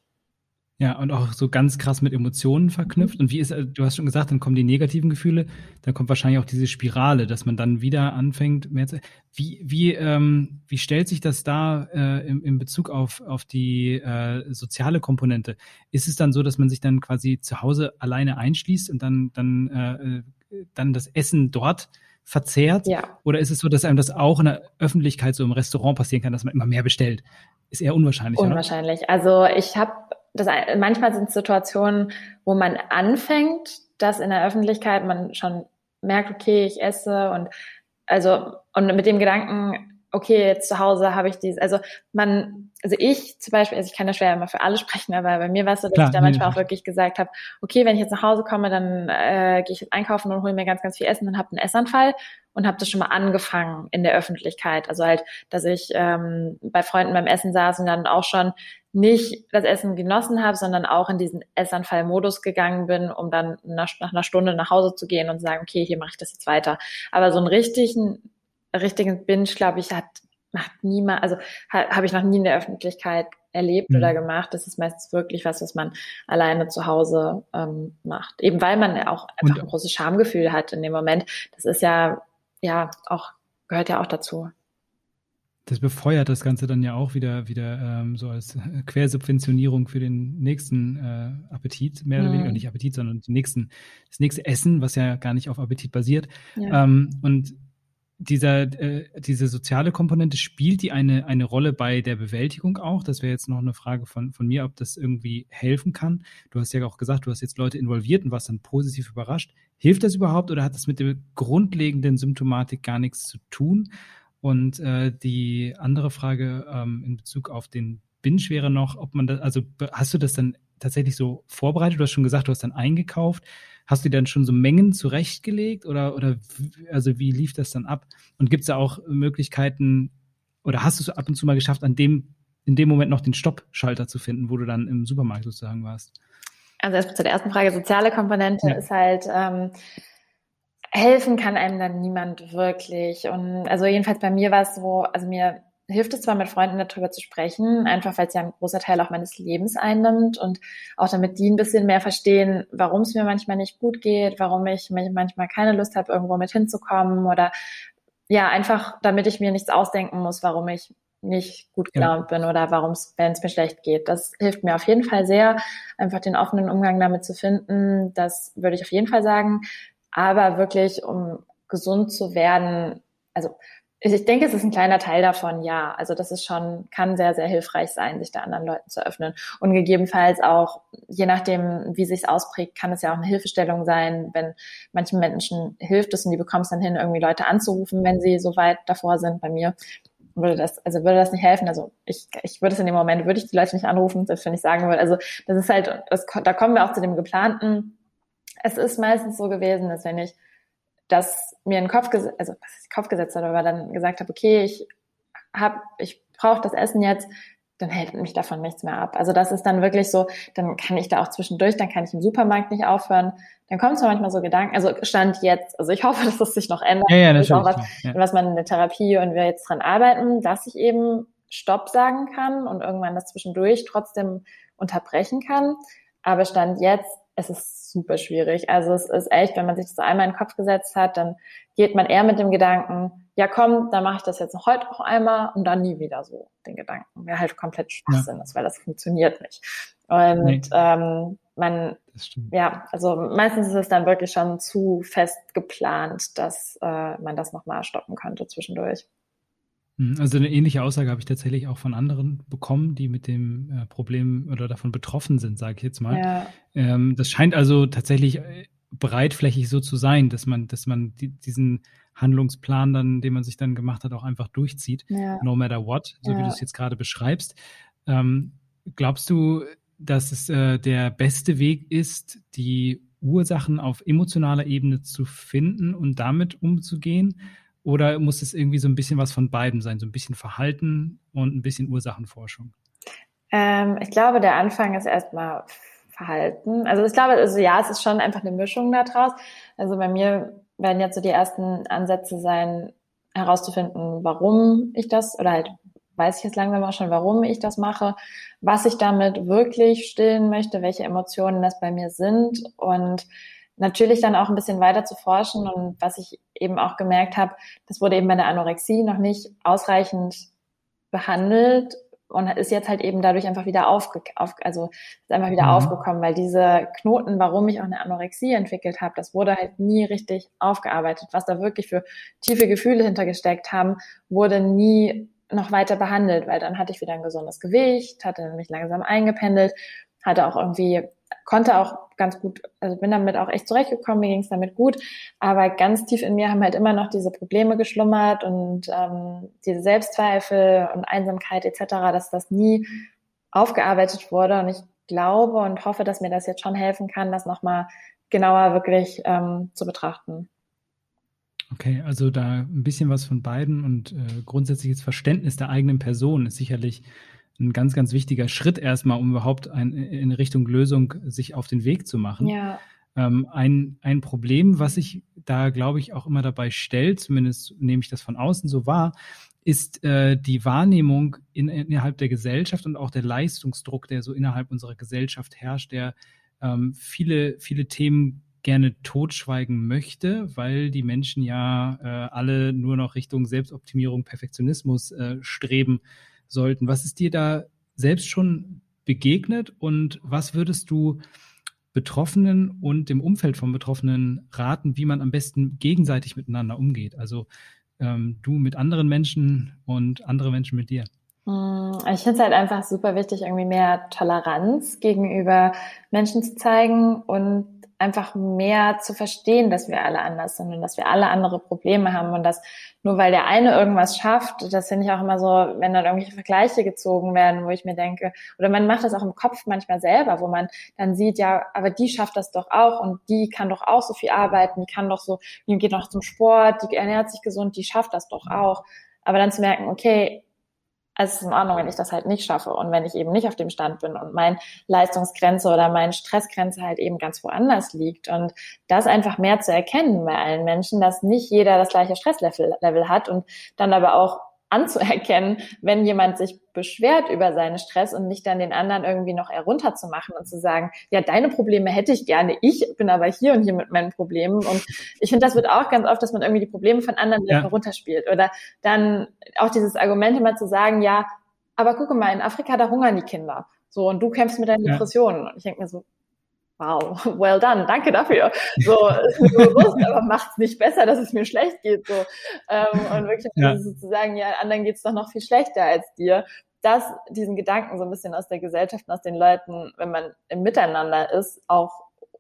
Speaker 1: Ja, und auch so ganz krass mit Emotionen verknüpft. Mhm. Und wie ist, äh, du hast schon gesagt, dann kommen die negativen Gefühle, dann kommt wahrscheinlich auch diese Spirale, dass man dann wieder anfängt, mehr zu. Wie, wie, ähm, wie stellt sich das da äh, im, in Bezug auf, auf die äh, soziale Komponente? Ist es dann so, dass man sich dann quasi zu Hause alleine einschließt und dann, dann, äh, dann das Essen dort verzehrt? Ja. Oder ist es so, dass einem das auch in der Öffentlichkeit so im Restaurant passieren kann, dass man immer mehr bestellt? Ist eher unwahrscheinlich.
Speaker 3: Unwahrscheinlich. Oder? Also ich habe das manchmal sind Situationen, wo man anfängt, dass in der Öffentlichkeit man schon merkt, okay, ich esse und also und mit dem Gedanken, okay, jetzt zu Hause habe ich dieses, also man, also ich zum Beispiel, also ich kann ja schwer immer für alle [LAUGHS] sprechen, aber bei mir war es so, dass Klar, ich da manchmal auch wirklich gesagt habe, okay, wenn ich jetzt nach Hause komme, dann äh, gehe ich jetzt einkaufen und hole mir ganz, ganz viel Essen und habe einen Essanfall und habe das schon mal angefangen in der Öffentlichkeit. Also halt, dass ich ähm, bei Freunden beim Essen saß und dann auch schon nicht das Essen genossen habe, sondern auch in diesen Essanfall-Modus gegangen bin, um dann nach, nach einer Stunde nach Hause zu gehen und zu sagen, okay, hier mache ich das jetzt weiter. Aber so einen richtigen richtigen Binge, glaube ich, hat macht niemand, also ha, habe ich noch nie in der Öffentlichkeit erlebt mhm. oder gemacht. Das ist meistens wirklich was, was man alleine zu Hause ähm, macht. Eben weil man auch einfach Und, ein großes Schamgefühl hat in dem Moment. Das ist ja, ja, auch, gehört ja auch dazu.
Speaker 1: Das befeuert das Ganze dann ja auch wieder, wieder ähm, so als Quersubventionierung für den nächsten äh, Appetit, mehr oder mhm. weniger, nicht Appetit, sondern den nächsten, das nächste Essen, was ja gar nicht auf Appetit basiert. Ja. Ähm, und dieser, äh, diese soziale Komponente, spielt die eine, eine Rolle bei der Bewältigung auch? Das wäre jetzt noch eine Frage von, von mir, ob das irgendwie helfen kann. Du hast ja auch gesagt, du hast jetzt Leute involviert und warst dann positiv überrascht. Hilft das überhaupt oder hat das mit der grundlegenden Symptomatik gar nichts zu tun? Und äh, die andere Frage ähm, in Bezug auf den Binge wäre noch, ob man das, also hast du das dann tatsächlich so vorbereitet? Du hast schon gesagt, du hast dann eingekauft. Hast du dann schon so Mengen zurechtgelegt oder, oder also wie lief das dann ab? Und gibt es da auch Möglichkeiten oder hast du es ab und zu mal geschafft, an dem, in dem Moment noch den Stoppschalter zu finden, wo du dann im Supermarkt sozusagen warst?
Speaker 3: Also erstmal zu der ersten Frage, soziale Komponente ja. ist halt, ähm, helfen kann einem dann niemand wirklich. Und also jedenfalls bei mir war es so, also mir hilft es zwar mit Freunden darüber zu sprechen, einfach weil es ja ein großer Teil auch meines Lebens einnimmt und auch damit die ein bisschen mehr verstehen, warum es mir manchmal nicht gut geht, warum ich manchmal keine Lust habe, irgendwo mit hinzukommen oder ja, einfach damit ich mir nichts ausdenken muss, warum ich nicht gut gelaunt ja. bin oder warum es, wenn es mir schlecht geht. Das hilft mir auf jeden Fall sehr, einfach den offenen Umgang damit zu finden. Das würde ich auf jeden Fall sagen. Aber wirklich, um gesund zu werden, also ich denke, es ist ein kleiner Teil davon, ja. Also das ist schon, kann sehr, sehr hilfreich sein, sich da anderen Leuten zu öffnen. Und gegebenenfalls auch, je nachdem, wie sich es ausprägt, kann es ja auch eine Hilfestellung sein, wenn manchen Menschen hilft es und die bekommen es dann hin, irgendwie Leute anzurufen, wenn sie so weit davor sind. Bei mir würde das, also würde das nicht helfen. Also ich, ich würde es in dem Moment, würde ich die Leute nicht anrufen, selbst wenn ich sagen würde. Also das ist halt, das, da kommen wir auch zu dem geplanten. Es ist meistens so gewesen, dass wenn ich das mir in den Kopf, also was ich Kopf gesetzt habe, aber dann gesagt habe, okay, ich hab, ich brauche das Essen jetzt, dann hält mich davon nichts mehr ab. Also das ist dann wirklich so, dann kann ich da auch zwischendurch, dann kann ich im Supermarkt nicht aufhören. Dann kommen zwar manchmal so Gedanken, also Stand jetzt, also ich [LAUGHS] hoffe, dass das sich noch ändert.
Speaker 2: Ja, ja,
Speaker 3: das
Speaker 2: ist auch
Speaker 3: was, ja. was man in der Therapie und wir jetzt dran arbeiten, dass ich eben Stopp sagen kann und irgendwann das zwischendurch trotzdem unterbrechen kann. Aber Stand jetzt es ist super schwierig. Also es ist echt, wenn man sich das einmal in den Kopf gesetzt hat, dann geht man eher mit dem Gedanken, ja komm, dann mache ich das jetzt noch heute noch einmal und dann nie wieder so den Gedanken. Wäre halt komplett Schwachsinn ja. ist, weil das funktioniert nicht. Und nee. ähm, man, ja, also meistens ist es dann wirklich schon zu fest geplant, dass äh, man das nochmal stoppen könnte zwischendurch.
Speaker 1: Mhm, also eine ähnliche Aussage habe ich tatsächlich auch von anderen bekommen, die mit dem äh, Problem oder davon betroffen sind, sage ich jetzt mal. Ja. Ähm, das scheint also tatsächlich äh, breitflächig so zu sein, dass man, dass man die, diesen Handlungsplan dann, den man sich dann gemacht hat, auch einfach durchzieht, ja. no matter what, so ja. wie du es jetzt gerade beschreibst. Ähm, glaubst du, dass es äh, der beste Weg ist, die Ursachen auf emotionaler Ebene zu finden und damit umzugehen? Oder muss es irgendwie so ein bisschen was von beiden sein? So ein bisschen Verhalten und ein bisschen Ursachenforschung?
Speaker 3: Ähm, ich glaube, der Anfang ist erstmal Verhalten. Also ich glaube, also ja, es ist schon einfach eine Mischung daraus. Also bei mir werden jetzt so die ersten Ansätze sein, herauszufinden, warum ich das oder halt weiß ich jetzt langsam auch schon, warum ich das mache, was ich damit wirklich stillen möchte, welche Emotionen das bei mir sind und natürlich dann auch ein bisschen weiter zu forschen und was ich eben auch gemerkt habe, das wurde eben bei der Anorexie noch nicht ausreichend behandelt und ist jetzt halt eben dadurch einfach wieder aufge auf, also ist einfach wieder mhm. aufgekommen, weil diese Knoten, warum ich auch eine Anorexie entwickelt habe, das wurde halt nie richtig aufgearbeitet. Was da wirklich für tiefe Gefühle hintergesteckt haben, wurde nie noch weiter behandelt, weil dann hatte ich wieder ein gesundes Gewicht, hatte mich langsam eingependelt, hatte auch irgendwie konnte auch ganz gut, also bin damit auch echt zurechtgekommen, mir ging es damit gut, aber ganz tief in mir haben halt immer noch diese Probleme geschlummert und ähm, diese Selbstzweifel und Einsamkeit etc., dass das nie aufgearbeitet wurde und ich glaube und hoffe, dass mir das jetzt schon helfen kann, das nochmal genauer wirklich ähm, zu betrachten.
Speaker 1: Okay, also da ein bisschen was von beiden und äh, grundsätzliches Verständnis der eigenen Person ist sicherlich ein ganz, ganz wichtiger Schritt erstmal, um überhaupt ein, in Richtung Lösung sich auf den Weg zu machen. Ja. Ähm, ein, ein Problem, was sich da, glaube ich, auch immer dabei stellt, zumindest nehme ich das von außen so wahr, ist äh, die Wahrnehmung in, innerhalb der Gesellschaft und auch der Leistungsdruck, der so innerhalb unserer Gesellschaft herrscht, der ähm, viele, viele Themen gerne totschweigen möchte, weil die Menschen ja äh, alle nur noch Richtung Selbstoptimierung, Perfektionismus äh, streben sollten. Was ist dir da selbst schon begegnet und was würdest du Betroffenen und dem Umfeld von Betroffenen raten, wie man am besten gegenseitig miteinander umgeht? Also ähm, du mit anderen Menschen und andere Menschen mit dir.
Speaker 3: Hm, ich finde es halt einfach super wichtig, irgendwie mehr Toleranz gegenüber Menschen zu zeigen und einfach mehr zu verstehen, dass wir alle anders sind und dass wir alle andere Probleme haben und dass nur weil der eine irgendwas schafft, das finde ich auch immer so, wenn dann irgendwelche Vergleiche gezogen werden, wo ich mir denke, oder man macht das auch im Kopf manchmal selber, wo man dann sieht, ja, aber die schafft das doch auch und die kann doch auch so viel arbeiten, die kann doch so, die geht noch zum Sport, die ernährt sich gesund, die schafft das doch auch. Aber dann zu merken, okay, es ist in Ordnung, wenn ich das halt nicht schaffe und wenn ich eben nicht auf dem Stand bin und mein Leistungsgrenze oder meine Stressgrenze halt eben ganz woanders liegt. Und das einfach mehr zu erkennen bei allen Menschen, dass nicht jeder das gleiche Stresslevel Level hat und dann aber auch anzuerkennen, wenn jemand sich beschwert über seinen Stress und nicht dann den anderen irgendwie noch herunterzumachen und zu sagen, ja, deine Probleme hätte ich gerne, ich bin aber hier und hier mit meinen Problemen. Und ich finde, das wird auch ganz oft, dass man irgendwie die Probleme von anderen ja. herunterspielt. Oder dann auch dieses Argument immer zu sagen, ja, aber gucke mal, in Afrika, da hungern die Kinder. So, und du kämpfst mit deinen ja. Depressionen. Und ich denke mir so, wow, [LAUGHS] well done, danke dafür. So, ist mir bewusst, aber macht's nicht besser, dass es mir schlecht geht. So. Ähm, und wirklich ja. sozusagen, ja, anderen geht's doch noch viel schlechter als dir. Das, diesen Gedanken so ein bisschen aus der Gesellschaft und aus den Leuten, wenn man im Miteinander ist, auch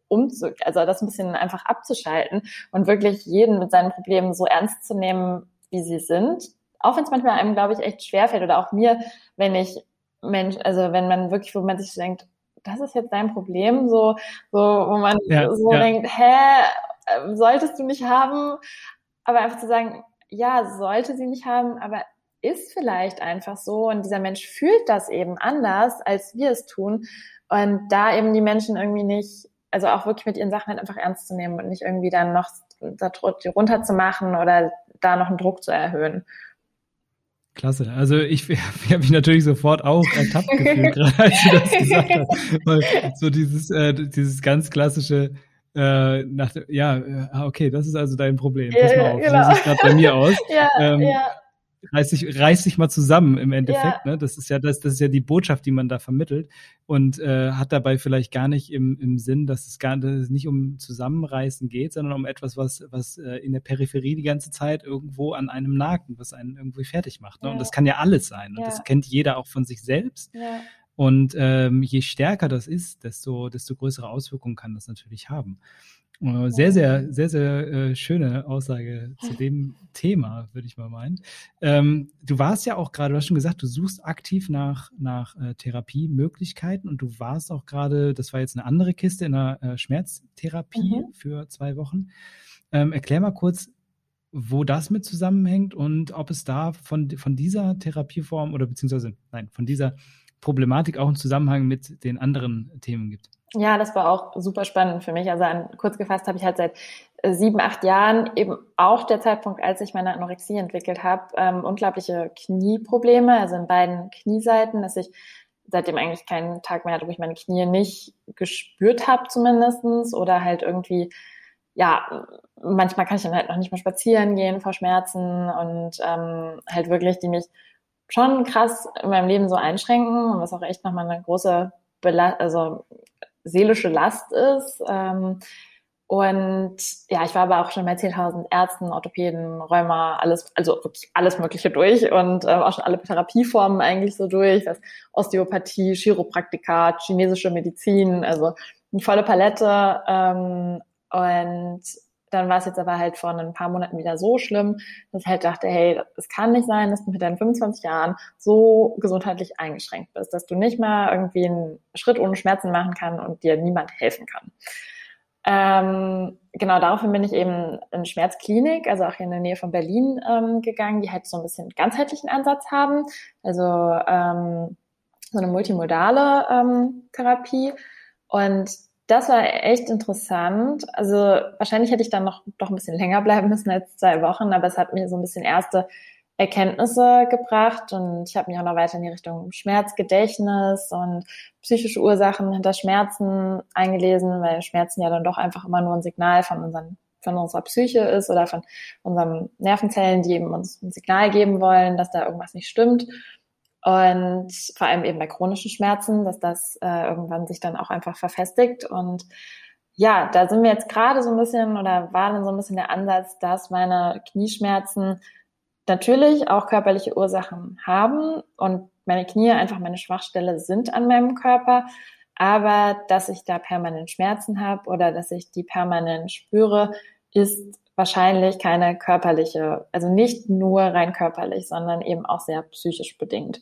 Speaker 3: umzu, also das ein bisschen einfach abzuschalten und wirklich jeden mit seinen Problemen so ernst zu nehmen, wie sie sind. Auch wenn es manchmal einem, glaube ich, echt schwerfällt oder auch mir, wenn ich Mensch, also wenn man wirklich, wo man sich denkt, das ist jetzt dein Problem, so, so wo man ja, so ja. denkt, hä, äh, solltest du nicht haben, aber einfach zu sagen, ja, sollte sie nicht haben, aber ist vielleicht einfach so und dieser Mensch fühlt das eben anders, als wir es tun und da eben die Menschen irgendwie nicht, also auch wirklich mit ihren Sachen halt einfach ernst zu nehmen und nicht irgendwie dann noch da runterzumachen oder da noch einen Druck zu erhöhen.
Speaker 1: Klasse. Also ich, [LAUGHS] ich habe mich natürlich sofort auch ertappt gefühlt, [LAUGHS] gerade als du das gesagt hast. Weil so dieses, äh, dieses ganz klassische, äh, nach, ja, äh, ah, okay, das ist also dein Problem. Pass mal auf, genau. so sieht gerade bei mir aus. [LAUGHS] ja, ähm, ja reiß dich, reiß dich mal zusammen im Endeffekt. Ja. Ne? Das ist ja das, das ist ja die Botschaft, die man da vermittelt und äh, hat dabei vielleicht gar nicht im, im Sinn, dass es gar dass es nicht um Zusammenreißen geht, sondern um etwas, was, was äh, in der Peripherie die ganze Zeit irgendwo an einem nagt und was einen irgendwie fertig macht. Ne? Ja. Und das kann ja alles sein. Und ja. das kennt jeder auch von sich selbst. Ja. Und ähm, je stärker das ist, desto, desto größere Auswirkungen kann das natürlich haben. Äh, sehr, sehr, sehr, sehr äh, schöne Aussage zu dem Thema, würde ich mal meinen. Ähm, du warst ja auch gerade, du hast schon gesagt, du suchst aktiv nach, nach äh, Therapiemöglichkeiten und du warst auch gerade, das war jetzt eine andere Kiste in einer äh, Schmerztherapie mhm. für zwei Wochen. Ähm, erklär mal kurz, wo das mit zusammenhängt und ob es da von, von dieser Therapieform oder beziehungsweise, nein, von dieser Problematik auch einen Zusammenhang mit den anderen Themen gibt.
Speaker 3: Ja, das war auch super spannend für mich. Also an, kurz gefasst habe ich halt seit äh, sieben, acht Jahren eben auch der Zeitpunkt, als ich meine Anorexie entwickelt habe, ähm, unglaubliche Knieprobleme, also in beiden Knieseiten, dass ich seitdem eigentlich keinen Tag mehr hatte, wo ich meine Knie nicht gespürt habe zumindestens oder halt irgendwie, ja, manchmal kann ich dann halt noch nicht mehr spazieren gehen vor Schmerzen und ähm, halt wirklich, die mich schon krass in meinem Leben so einschränken und was auch echt nochmal eine große Bela also seelische Last ist. Ähm, und ja, ich war aber auch schon bei 10.000 Ärzten, Orthopäden, Rheuma, alles, also wirklich alles Mögliche durch und äh, auch schon alle Therapieformen eigentlich so durch, das Osteopathie, Chiropraktika, chinesische Medizin, also eine volle Palette. Ähm, und dann war es jetzt aber halt vor ein paar Monaten wieder so schlimm, dass ich halt dachte, hey, es kann nicht sein, dass du mit deinen 25 Jahren so gesundheitlich eingeschränkt bist, dass du nicht mal irgendwie einen Schritt ohne Schmerzen machen kann und dir niemand helfen kann. Ähm, genau, daraufhin bin ich eben in Schmerzklinik, also auch hier in der Nähe von Berlin ähm, gegangen, die halt so ein bisschen ganzheitlichen Ansatz haben, also ähm, so eine multimodale ähm, Therapie. Und das war echt interessant. Also wahrscheinlich hätte ich dann noch doch ein bisschen länger bleiben müssen als zwei Wochen, aber es hat mir so ein bisschen erste Erkenntnisse gebracht und ich habe mich auch noch weiter in die Richtung Schmerzgedächtnis und psychische Ursachen hinter Schmerzen eingelesen, weil Schmerzen ja dann doch einfach immer nur ein Signal von unseren von unserer Psyche ist oder von unseren Nervenzellen, die eben uns ein Signal geben wollen, dass da irgendwas nicht stimmt. Und vor allem eben bei chronischen Schmerzen, dass das äh, irgendwann sich dann auch einfach verfestigt. Und ja, da sind wir jetzt gerade so ein bisschen oder war dann so ein bisschen der Ansatz, dass meine Knieschmerzen natürlich auch körperliche Ursachen haben und meine Knie einfach meine Schwachstelle sind an meinem Körper, aber dass ich da permanent Schmerzen habe oder dass ich die permanent spüre, ist wahrscheinlich keine körperliche, also nicht nur rein körperlich, sondern eben auch sehr psychisch bedingt.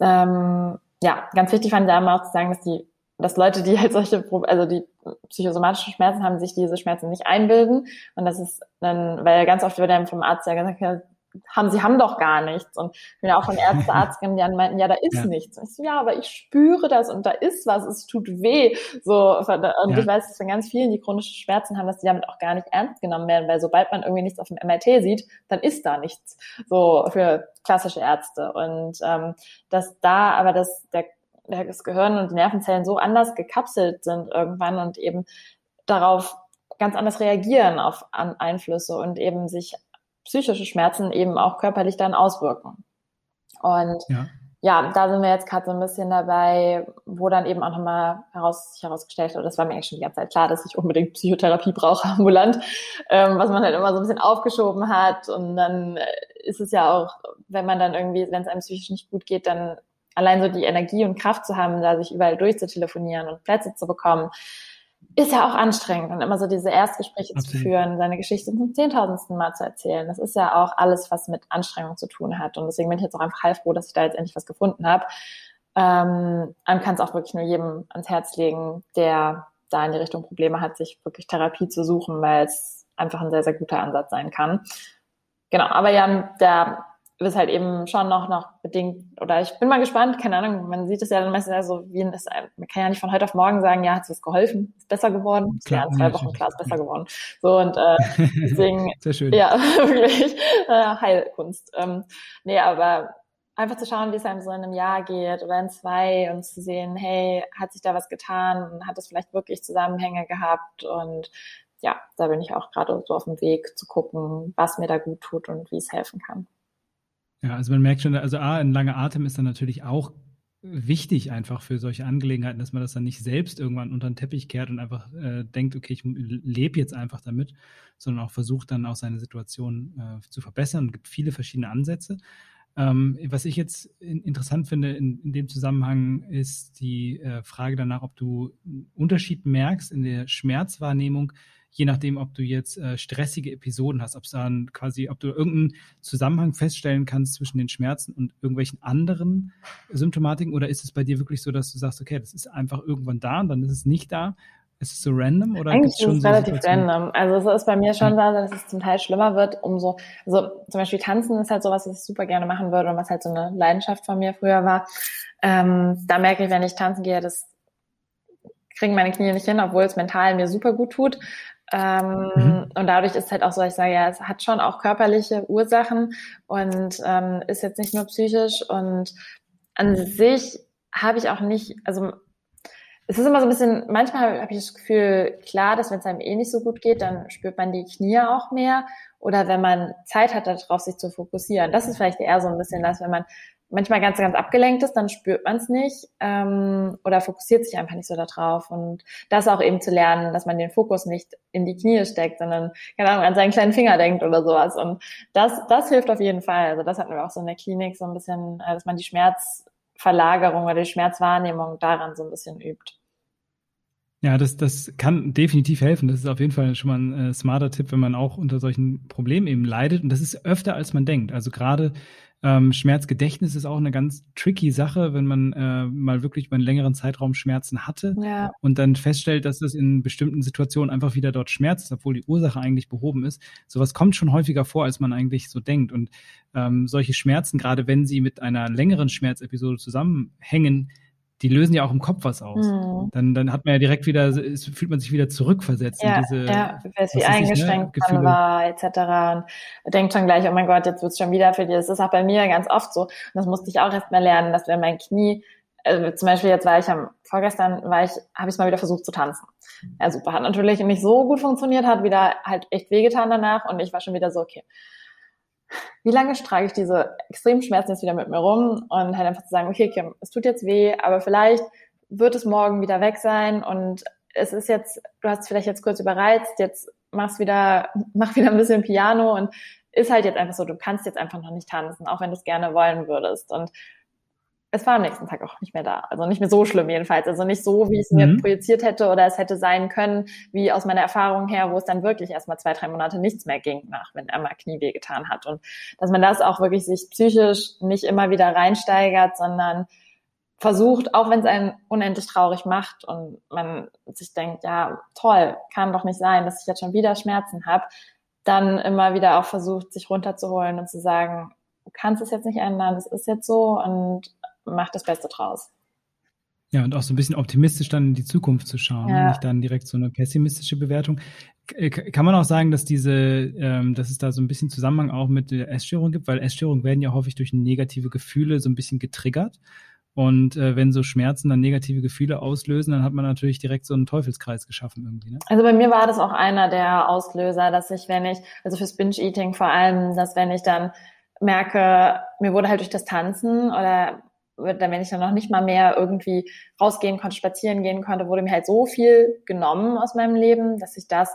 Speaker 3: Ähm, ja, ganz wichtig fand ich da auch zu sagen, dass die, dass Leute, die halt solche, also die psychosomatischen Schmerzen haben, sich diese Schmerzen nicht einbilden. Und das ist dann, weil ganz oft wird einem vom Arzt ja gesagt, haben, sie haben doch gar nichts. Und ich bin ja auch von Ärzte, [LAUGHS] Arztinnen, die meinten, ja, da ist ja. nichts. Und ich so, ja, aber ich spüre das und da ist was, es tut weh. So, und ja. ich weiß, dass von ganz vielen, die chronische Schmerzen haben, dass die damit auch gar nicht ernst genommen werden, weil sobald man irgendwie nichts auf dem MRT sieht, dann ist da nichts. So für klassische Ärzte. Und ähm, dass da aber das, der, das Gehirn und die Nervenzellen so anders gekapselt sind irgendwann und eben darauf ganz anders reagieren auf Einflüsse und eben sich psychische Schmerzen eben auch körperlich dann auswirken. Und ja, ja da sind wir jetzt gerade so ein bisschen dabei, wo dann eben auch nochmal heraus, sich herausgestellt hat, das war mir eigentlich schon die ganze Zeit klar, dass ich unbedingt Psychotherapie brauche ambulant, ähm, was man halt immer so ein bisschen aufgeschoben hat. Und dann äh, ist es ja auch, wenn man dann irgendwie, wenn es einem psychisch nicht gut geht, dann allein so die Energie und Kraft zu haben, da sich überall durchzutelefonieren und Plätze zu bekommen, ist ja auch anstrengend und immer so diese Erstgespräche Absolut. zu führen, seine Geschichte zum zehntausendsten Mal zu erzählen. Das ist ja auch alles, was mit Anstrengung zu tun hat. Und deswegen bin ich jetzt auch einfach heilfroh, dass ich da jetzt endlich was gefunden habe. Ähm, man kann es auch wirklich nur jedem ans Herz legen, der da in die Richtung Probleme hat, sich wirklich Therapie zu suchen, weil es einfach ein sehr, sehr guter Ansatz sein kann. Genau, aber ja, der ist halt eben schon noch, noch bedingt, oder ich bin mal gespannt, keine Ahnung, man sieht es ja dann meistens ja so, wie das, man kann ja nicht von heute auf morgen sagen, ja, hat es was ist besser geworden, klar, ja, in zwei Wochen, klar, ist besser geworden. So, und äh, [LAUGHS] deswegen, Sehr schön. ja, [LAUGHS] wirklich, äh, Heilkunst. Ähm, nee, aber einfach zu schauen, wie es einem so in einem Jahr geht oder in zwei und zu sehen, hey, hat sich da was getan, hat es vielleicht wirklich Zusammenhänge gehabt und ja, da bin ich auch gerade so auf dem Weg zu gucken, was mir da gut tut und wie es helfen kann.
Speaker 1: Ja, also man merkt schon, also A, ein langer Atem ist dann natürlich auch wichtig einfach für solche Angelegenheiten, dass man das dann nicht selbst irgendwann unter den Teppich kehrt und einfach äh, denkt, okay, ich lebe jetzt einfach damit, sondern auch versucht dann auch seine Situation äh, zu verbessern. Es gibt viele verschiedene Ansätze. Ähm, was ich jetzt in, interessant finde in, in, dem Zusammenhang ist die äh, Frage danach, ob du einen Unterschied merkst in der Schmerzwahrnehmung je nachdem, ob du jetzt äh, stressige Episoden hast, ob es dann quasi, ob du irgendeinen Zusammenhang feststellen kannst zwischen den Schmerzen und irgendwelchen anderen Symptomatiken oder ist es bei dir wirklich so, dass du sagst, okay, das ist einfach irgendwann da und dann ist es nicht da? Ist es so random oder
Speaker 3: Eigentlich ist es so relativ random. Also es ist bei mir schon so, dass es zum Teil schlimmer wird, umso, also zum Beispiel Tanzen ist halt sowas, was ich super gerne machen würde und was halt so eine Leidenschaft von mir früher war. Ähm, da merke ich, wenn ich tanzen gehe, das kriegen meine Knie nicht hin, obwohl es mental mir super gut tut. Ähm, mhm. Und dadurch ist halt auch so, ich sage ja, es hat schon auch körperliche Ursachen und ähm, ist jetzt nicht nur psychisch. Und an sich habe ich auch nicht, also es ist immer so ein bisschen, manchmal habe ich das Gefühl, klar, dass wenn es einem eh nicht so gut geht, dann spürt man die Knie auch mehr. Oder wenn man Zeit hat, darauf sich zu fokussieren. Das ist vielleicht eher so ein bisschen das, wenn man manchmal ganz, ganz abgelenkt ist, dann spürt man es nicht ähm, oder fokussiert sich einfach nicht so darauf. Und das auch eben zu lernen, dass man den Fokus nicht in die Knie steckt, sondern, keine Ahnung, an seinen kleinen Finger denkt oder sowas. Und das, das hilft auf jeden Fall. Also das hatten wir auch so in der Klinik, so ein bisschen, äh, dass man die Schmerzverlagerung oder die Schmerzwahrnehmung daran so ein bisschen übt.
Speaker 1: Ja, das, das kann definitiv helfen. Das ist auf jeden Fall schon mal ein äh, smarter Tipp, wenn man auch unter solchen Problemen eben leidet. Und das ist öfter, als man denkt. Also gerade ähm, Schmerzgedächtnis ist auch eine ganz tricky Sache, wenn man äh, mal wirklich über einen längeren Zeitraum Schmerzen hatte ja. und dann feststellt, dass es in bestimmten Situationen einfach wieder dort schmerzt, obwohl die Ursache eigentlich behoben ist. Sowas kommt schon häufiger vor, als man eigentlich so denkt. Und ähm, solche Schmerzen, gerade wenn sie mit einer längeren Schmerzepisode zusammenhängen, die lösen ja auch im Kopf was aus. Mhm. Dann, dann hat man ja direkt wieder, es fühlt man sich wieder zurückversetzt
Speaker 3: ja,
Speaker 1: in diese.
Speaker 3: Ja, es wie eingeschränkt ich, ne, war, etc. Und denkt schon gleich, oh mein Gott, jetzt wird's schon wieder für dich. Das ist auch bei mir ganz oft so. Und das musste ich auch erst mal lernen, dass wenn mein Knie, also zum Beispiel jetzt war ich am, vorgestern war ich, habe ich mal wieder versucht zu tanzen. Ja, super. Hat natürlich nicht so gut funktioniert, hat wieder halt echt wehgetan danach und ich war schon wieder so, okay wie lange trage ich diese extremen Schmerzen jetzt wieder mit mir rum und halt einfach zu sagen, okay, Kim, es tut jetzt weh, aber vielleicht wird es morgen wieder weg sein und es ist jetzt, du hast vielleicht jetzt kurz überreizt, jetzt machst wieder, [LAUGHS] mach wieder ein bisschen Piano und ist halt jetzt einfach so, du kannst jetzt einfach noch nicht tanzen, auch wenn du es gerne wollen würdest. Und es war am nächsten Tag auch nicht mehr da. Also nicht mehr so schlimm jedenfalls. Also nicht so, wie ich es mir mhm. projiziert hätte oder es hätte sein können, wie aus meiner Erfahrung her, wo es dann wirklich erstmal zwei, drei Monate nichts mehr ging, nach wenn einmal Knie weh getan hat. Und dass man das auch wirklich sich psychisch nicht immer wieder reinsteigert, sondern versucht, auch wenn es einen unendlich traurig macht und man sich denkt, ja, toll, kann doch nicht sein, dass ich jetzt schon wieder Schmerzen habe, dann immer wieder auch versucht, sich runterzuholen und zu sagen, du kannst es jetzt nicht ändern, es ist jetzt so und mach das Beste draus.
Speaker 1: Ja, und auch so ein bisschen optimistisch dann in die Zukunft zu schauen, ja. nicht dann direkt so eine pessimistische Bewertung. Kann man auch sagen, dass diese, ähm, dass es da so ein bisschen Zusammenhang auch mit der Essstörung gibt, weil Essstörungen werden ja häufig durch negative Gefühle so ein bisschen getriggert. Und äh, wenn so Schmerzen dann negative Gefühle auslösen, dann hat man natürlich direkt so einen Teufelskreis geschaffen irgendwie. Ne?
Speaker 3: Also bei mir war das auch einer der Auslöser, dass ich, wenn ich, also fürs Binge-Eating vor allem, dass wenn ich dann merke, mir wurde halt durch das Tanzen oder wenn ich dann noch nicht mal mehr irgendwie rausgehen konnte, spazieren gehen konnte, wurde mir halt so viel genommen aus meinem Leben, dass ich das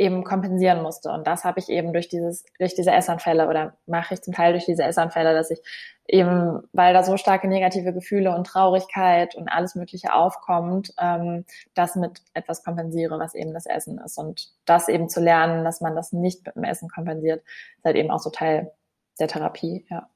Speaker 3: eben kompensieren musste. Und das habe ich eben durch dieses, durch diese Essanfälle oder mache ich zum Teil durch diese Essanfälle, dass ich eben, weil da so starke negative Gefühle und Traurigkeit und alles Mögliche aufkommt, ähm, das mit etwas kompensiere, was eben das Essen ist. Und das eben zu lernen, dass man das nicht mit dem Essen kompensiert, ist halt eben auch so Teil der Therapie, ja.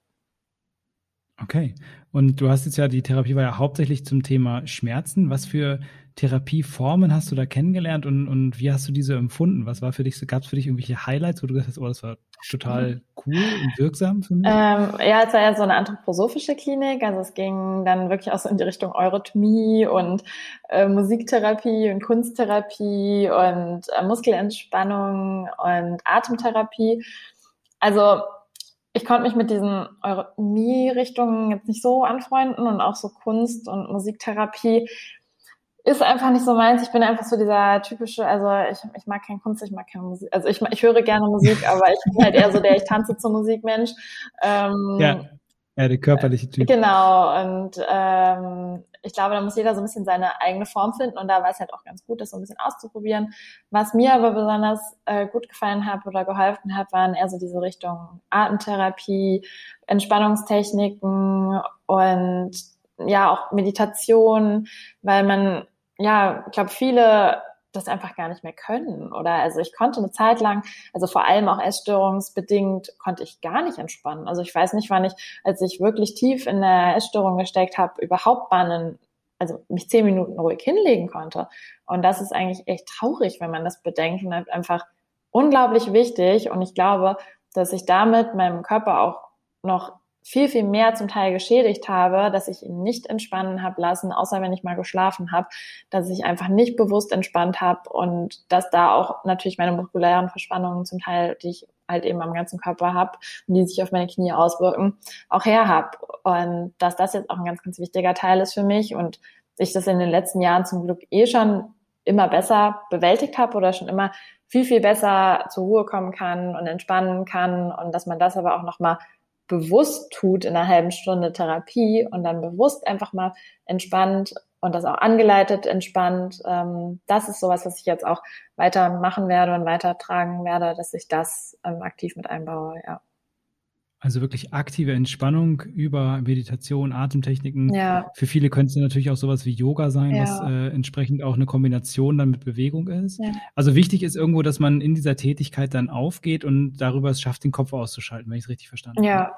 Speaker 1: Okay. Und du hast jetzt ja, die Therapie war ja hauptsächlich zum Thema Schmerzen. Was für Therapieformen hast du da kennengelernt und, und wie hast du diese empfunden? Was war für dich, gab es für dich irgendwelche Highlights, wo du gesagt hast, oh, das war total cool und wirksam für mich?
Speaker 3: Ähm, ja, es war ja so eine anthroposophische Klinik. Also es ging dann wirklich auch so in die Richtung Eurythmie und äh, Musiktherapie und Kunsttherapie und äh, Muskelentspannung und Atemtherapie. Also ich konnte mich mit diesen Eurythmie-Richtungen jetzt nicht so anfreunden und auch so Kunst- und Musiktherapie ist einfach nicht so meins. Ich bin einfach so dieser typische, also ich, ich mag keine Kunst, ich mag keine Musik. Also ich, ich höre gerne Musik, [LAUGHS] aber ich bin halt eher so der, ich tanze zur Musik Mensch.
Speaker 1: Ähm, ja. Ja, der körperliche Typ.
Speaker 3: Genau, und ähm, ich glaube, da muss jeder so ein bisschen seine eigene Form finden und da war es halt auch ganz gut, das so ein bisschen auszuprobieren. Was mir aber besonders äh, gut gefallen hat oder geholfen hat, waren eher so diese Richtung Atemtherapie, Entspannungstechniken und ja auch Meditation, weil man ja, ich glaube, viele das einfach gar nicht mehr können. Oder also ich konnte eine Zeit lang, also vor allem auch essstörungsbedingt, konnte ich gar nicht entspannen. Also ich weiß nicht, wann ich, als ich wirklich tief in der Essstörung gesteckt habe, überhaupt mal einen, also mich zehn Minuten ruhig hinlegen konnte. Und das ist eigentlich echt traurig, wenn man das bedenkt und einfach unglaublich wichtig. Und ich glaube, dass ich damit meinem Körper auch noch viel, viel mehr zum Teil geschädigt habe, dass ich ihn nicht entspannen habe lassen, außer wenn ich mal geschlafen habe, dass ich einfach nicht bewusst entspannt habe und dass da auch natürlich meine muskulären Verspannungen zum Teil, die ich halt eben am ganzen Körper habe und die sich auf meine Knie auswirken, auch her habe. Und dass das jetzt auch ein ganz, ganz wichtiger Teil ist für mich und ich das in den letzten Jahren zum Glück eh schon immer besser bewältigt habe oder schon immer viel, viel besser zur Ruhe kommen kann und entspannen kann und dass man das aber auch nochmal bewusst tut in einer halben Stunde Therapie und dann bewusst einfach mal entspannt und das auch angeleitet entspannt, ähm, das ist sowas, was ich jetzt auch weiter machen werde und weitertragen werde, dass ich das ähm, aktiv mit einbaue, ja.
Speaker 1: Also wirklich aktive Entspannung über Meditation, Atemtechniken. Ja. Für viele könnte es natürlich auch sowas wie Yoga sein, ja. was äh, entsprechend auch eine Kombination dann mit Bewegung ist. Ja. Also wichtig ist irgendwo, dass man in dieser Tätigkeit dann aufgeht und darüber es schafft, den Kopf auszuschalten, wenn ich es richtig verstanden habe. Ja,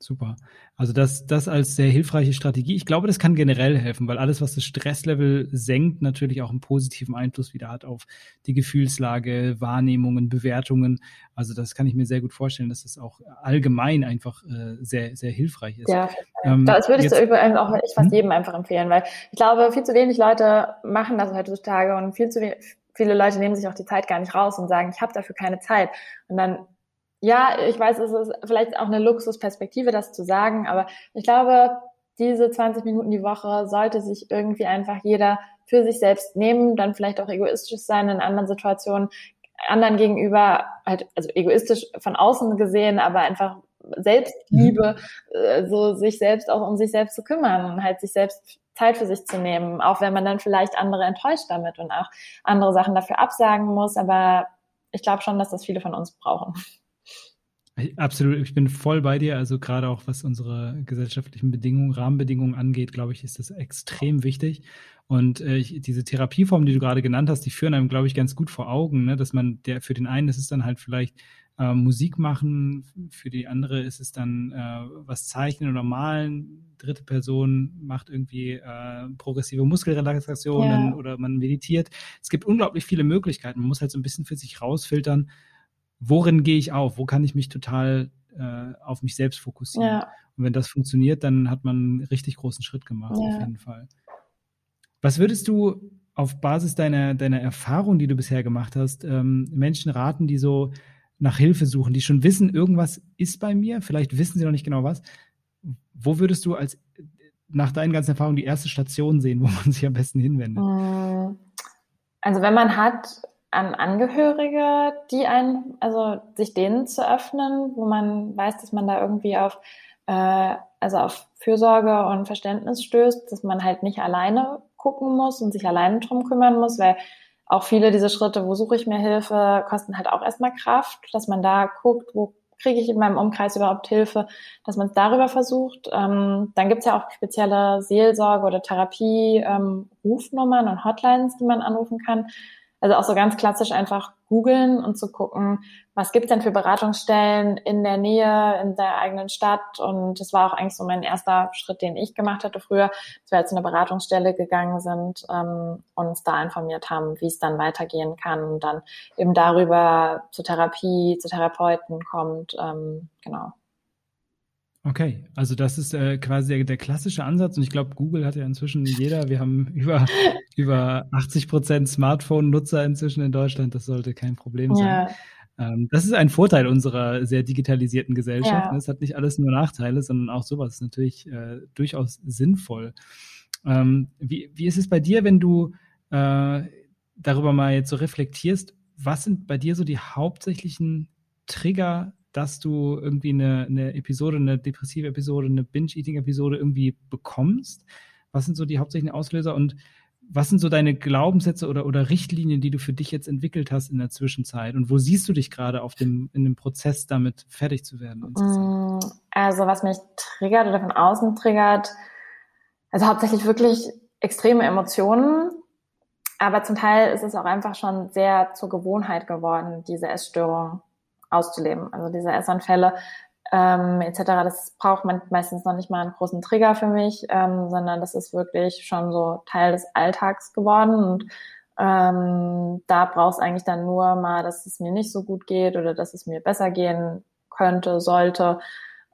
Speaker 1: Super. Also das, das als sehr hilfreiche Strategie. Ich glaube, das kann generell helfen, weil alles, was das Stresslevel senkt, natürlich auch einen positiven Einfluss wieder hat auf die Gefühlslage, Wahrnehmungen, Bewertungen. Also das kann ich mir sehr gut vorstellen, dass das auch allgemein einfach äh, sehr, sehr hilfreich ist. Ja,
Speaker 3: ähm, das würde ich so übrigens auch ich fast hm? jedem einfach empfehlen, weil ich glaube, viel zu wenig Leute machen das heutzutage und viel zu wenig, viele Leute nehmen sich auch die Zeit gar nicht raus und sagen, ich habe dafür keine Zeit. Und dann ja, ich weiß, es ist vielleicht auch eine Luxusperspektive, das zu sagen, aber ich glaube, diese 20 Minuten die Woche sollte sich irgendwie einfach jeder für sich selbst nehmen, dann vielleicht auch egoistisch sein in anderen Situationen, anderen gegenüber, halt, also egoistisch von außen gesehen, aber einfach Selbstliebe, mhm. so sich selbst auch um sich selbst zu kümmern und halt sich selbst Zeit für sich zu nehmen, auch wenn man dann vielleicht andere enttäuscht damit und auch andere Sachen dafür absagen muss, aber ich glaube schon, dass das viele von uns brauchen.
Speaker 1: Absolut, ich bin voll bei dir. Also gerade auch was unsere gesellschaftlichen Bedingungen, Rahmenbedingungen angeht, glaube ich, ist das extrem wichtig. Und äh, ich, diese Therapieformen, die du gerade genannt hast, die führen einem, glaube ich, ganz gut vor Augen, ne? dass man der für den einen ist es dann halt vielleicht äh, Musik machen, für die andere ist es dann äh, was zeichnen oder malen. Dritte Person macht irgendwie äh, progressive Muskelrelaxationen ja. oder man meditiert. Es gibt unglaublich viele Möglichkeiten. Man muss halt so ein bisschen für sich rausfiltern, worin gehe ich auf, wo kann ich mich total äh, auf mich selbst fokussieren. Ja. Und wenn das funktioniert, dann hat man einen richtig großen Schritt gemacht, ja. auf jeden Fall. Was würdest du auf Basis deiner, deiner Erfahrung, die du bisher gemacht hast, ähm, Menschen raten, die so nach Hilfe suchen, die schon wissen, irgendwas ist bei mir, vielleicht wissen sie noch nicht genau was. Wo würdest du als nach deinen ganzen Erfahrungen die erste Station sehen, [LAUGHS] wo man sich am besten hinwendet?
Speaker 3: Hm. Also wenn man hat an Angehörige, die einen, also sich denen zu öffnen, wo man weiß, dass man da irgendwie auf, äh, also auf Fürsorge und Verständnis stößt, dass man halt nicht alleine gucken muss und sich alleine drum kümmern muss, weil auch viele dieser Schritte, wo suche ich mir Hilfe, kosten halt auch erstmal Kraft, dass man da guckt, wo kriege ich in meinem Umkreis überhaupt Hilfe, dass man es darüber versucht. Ähm, dann gibt's ja auch spezielle Seelsorge oder Therapie-Rufnummern ähm, und Hotlines, die man anrufen kann. Also auch so ganz klassisch einfach googeln und zu gucken, was gibt's denn für Beratungsstellen in der Nähe, in der eigenen Stadt. Und das war auch eigentlich so mein erster Schritt, den ich gemacht hatte früher, dass wir jetzt in eine Beratungsstelle gegangen sind ähm, und uns da informiert haben, wie es dann weitergehen kann und dann eben darüber zur Therapie, zu Therapeuten kommt. Ähm, genau.
Speaker 1: Okay, also das ist äh, quasi der, der, klassische Ansatz und ich glaube, Google hat ja inzwischen jeder, wir haben [LAUGHS] über, über 80 Prozent Smartphone-Nutzer inzwischen in Deutschland, das sollte kein Problem sein. Ja. Ähm, das ist ein Vorteil unserer sehr digitalisierten Gesellschaft. Ja. Es hat nicht alles nur Nachteile, sondern auch sowas ist natürlich äh, durchaus sinnvoll. Ähm, wie, wie ist es bei dir, wenn du äh, darüber mal jetzt so reflektierst, was sind bei dir so die hauptsächlichen Trigger dass du irgendwie eine, eine Episode, eine depressive Episode, eine Binge-Eating-Episode irgendwie bekommst? Was sind so die hauptsächlichen Auslöser und was sind so deine Glaubenssätze oder, oder Richtlinien, die du für dich jetzt entwickelt hast in der Zwischenzeit? Und wo siehst du dich gerade auf dem, in dem Prozess, damit fertig zu werden?
Speaker 3: Mm, also, was mich triggert oder von außen triggert, also hauptsächlich wirklich extreme Emotionen. Aber zum Teil ist es auch einfach schon sehr zur Gewohnheit geworden, diese Essstörung auszuleben. Also diese Essanfälle ähm, etc., das braucht man meistens noch nicht mal einen großen Trigger für mich, ähm, sondern das ist wirklich schon so Teil des Alltags geworden und ähm, da brauchst eigentlich dann nur mal, dass es mir nicht so gut geht oder dass es mir besser gehen könnte, sollte.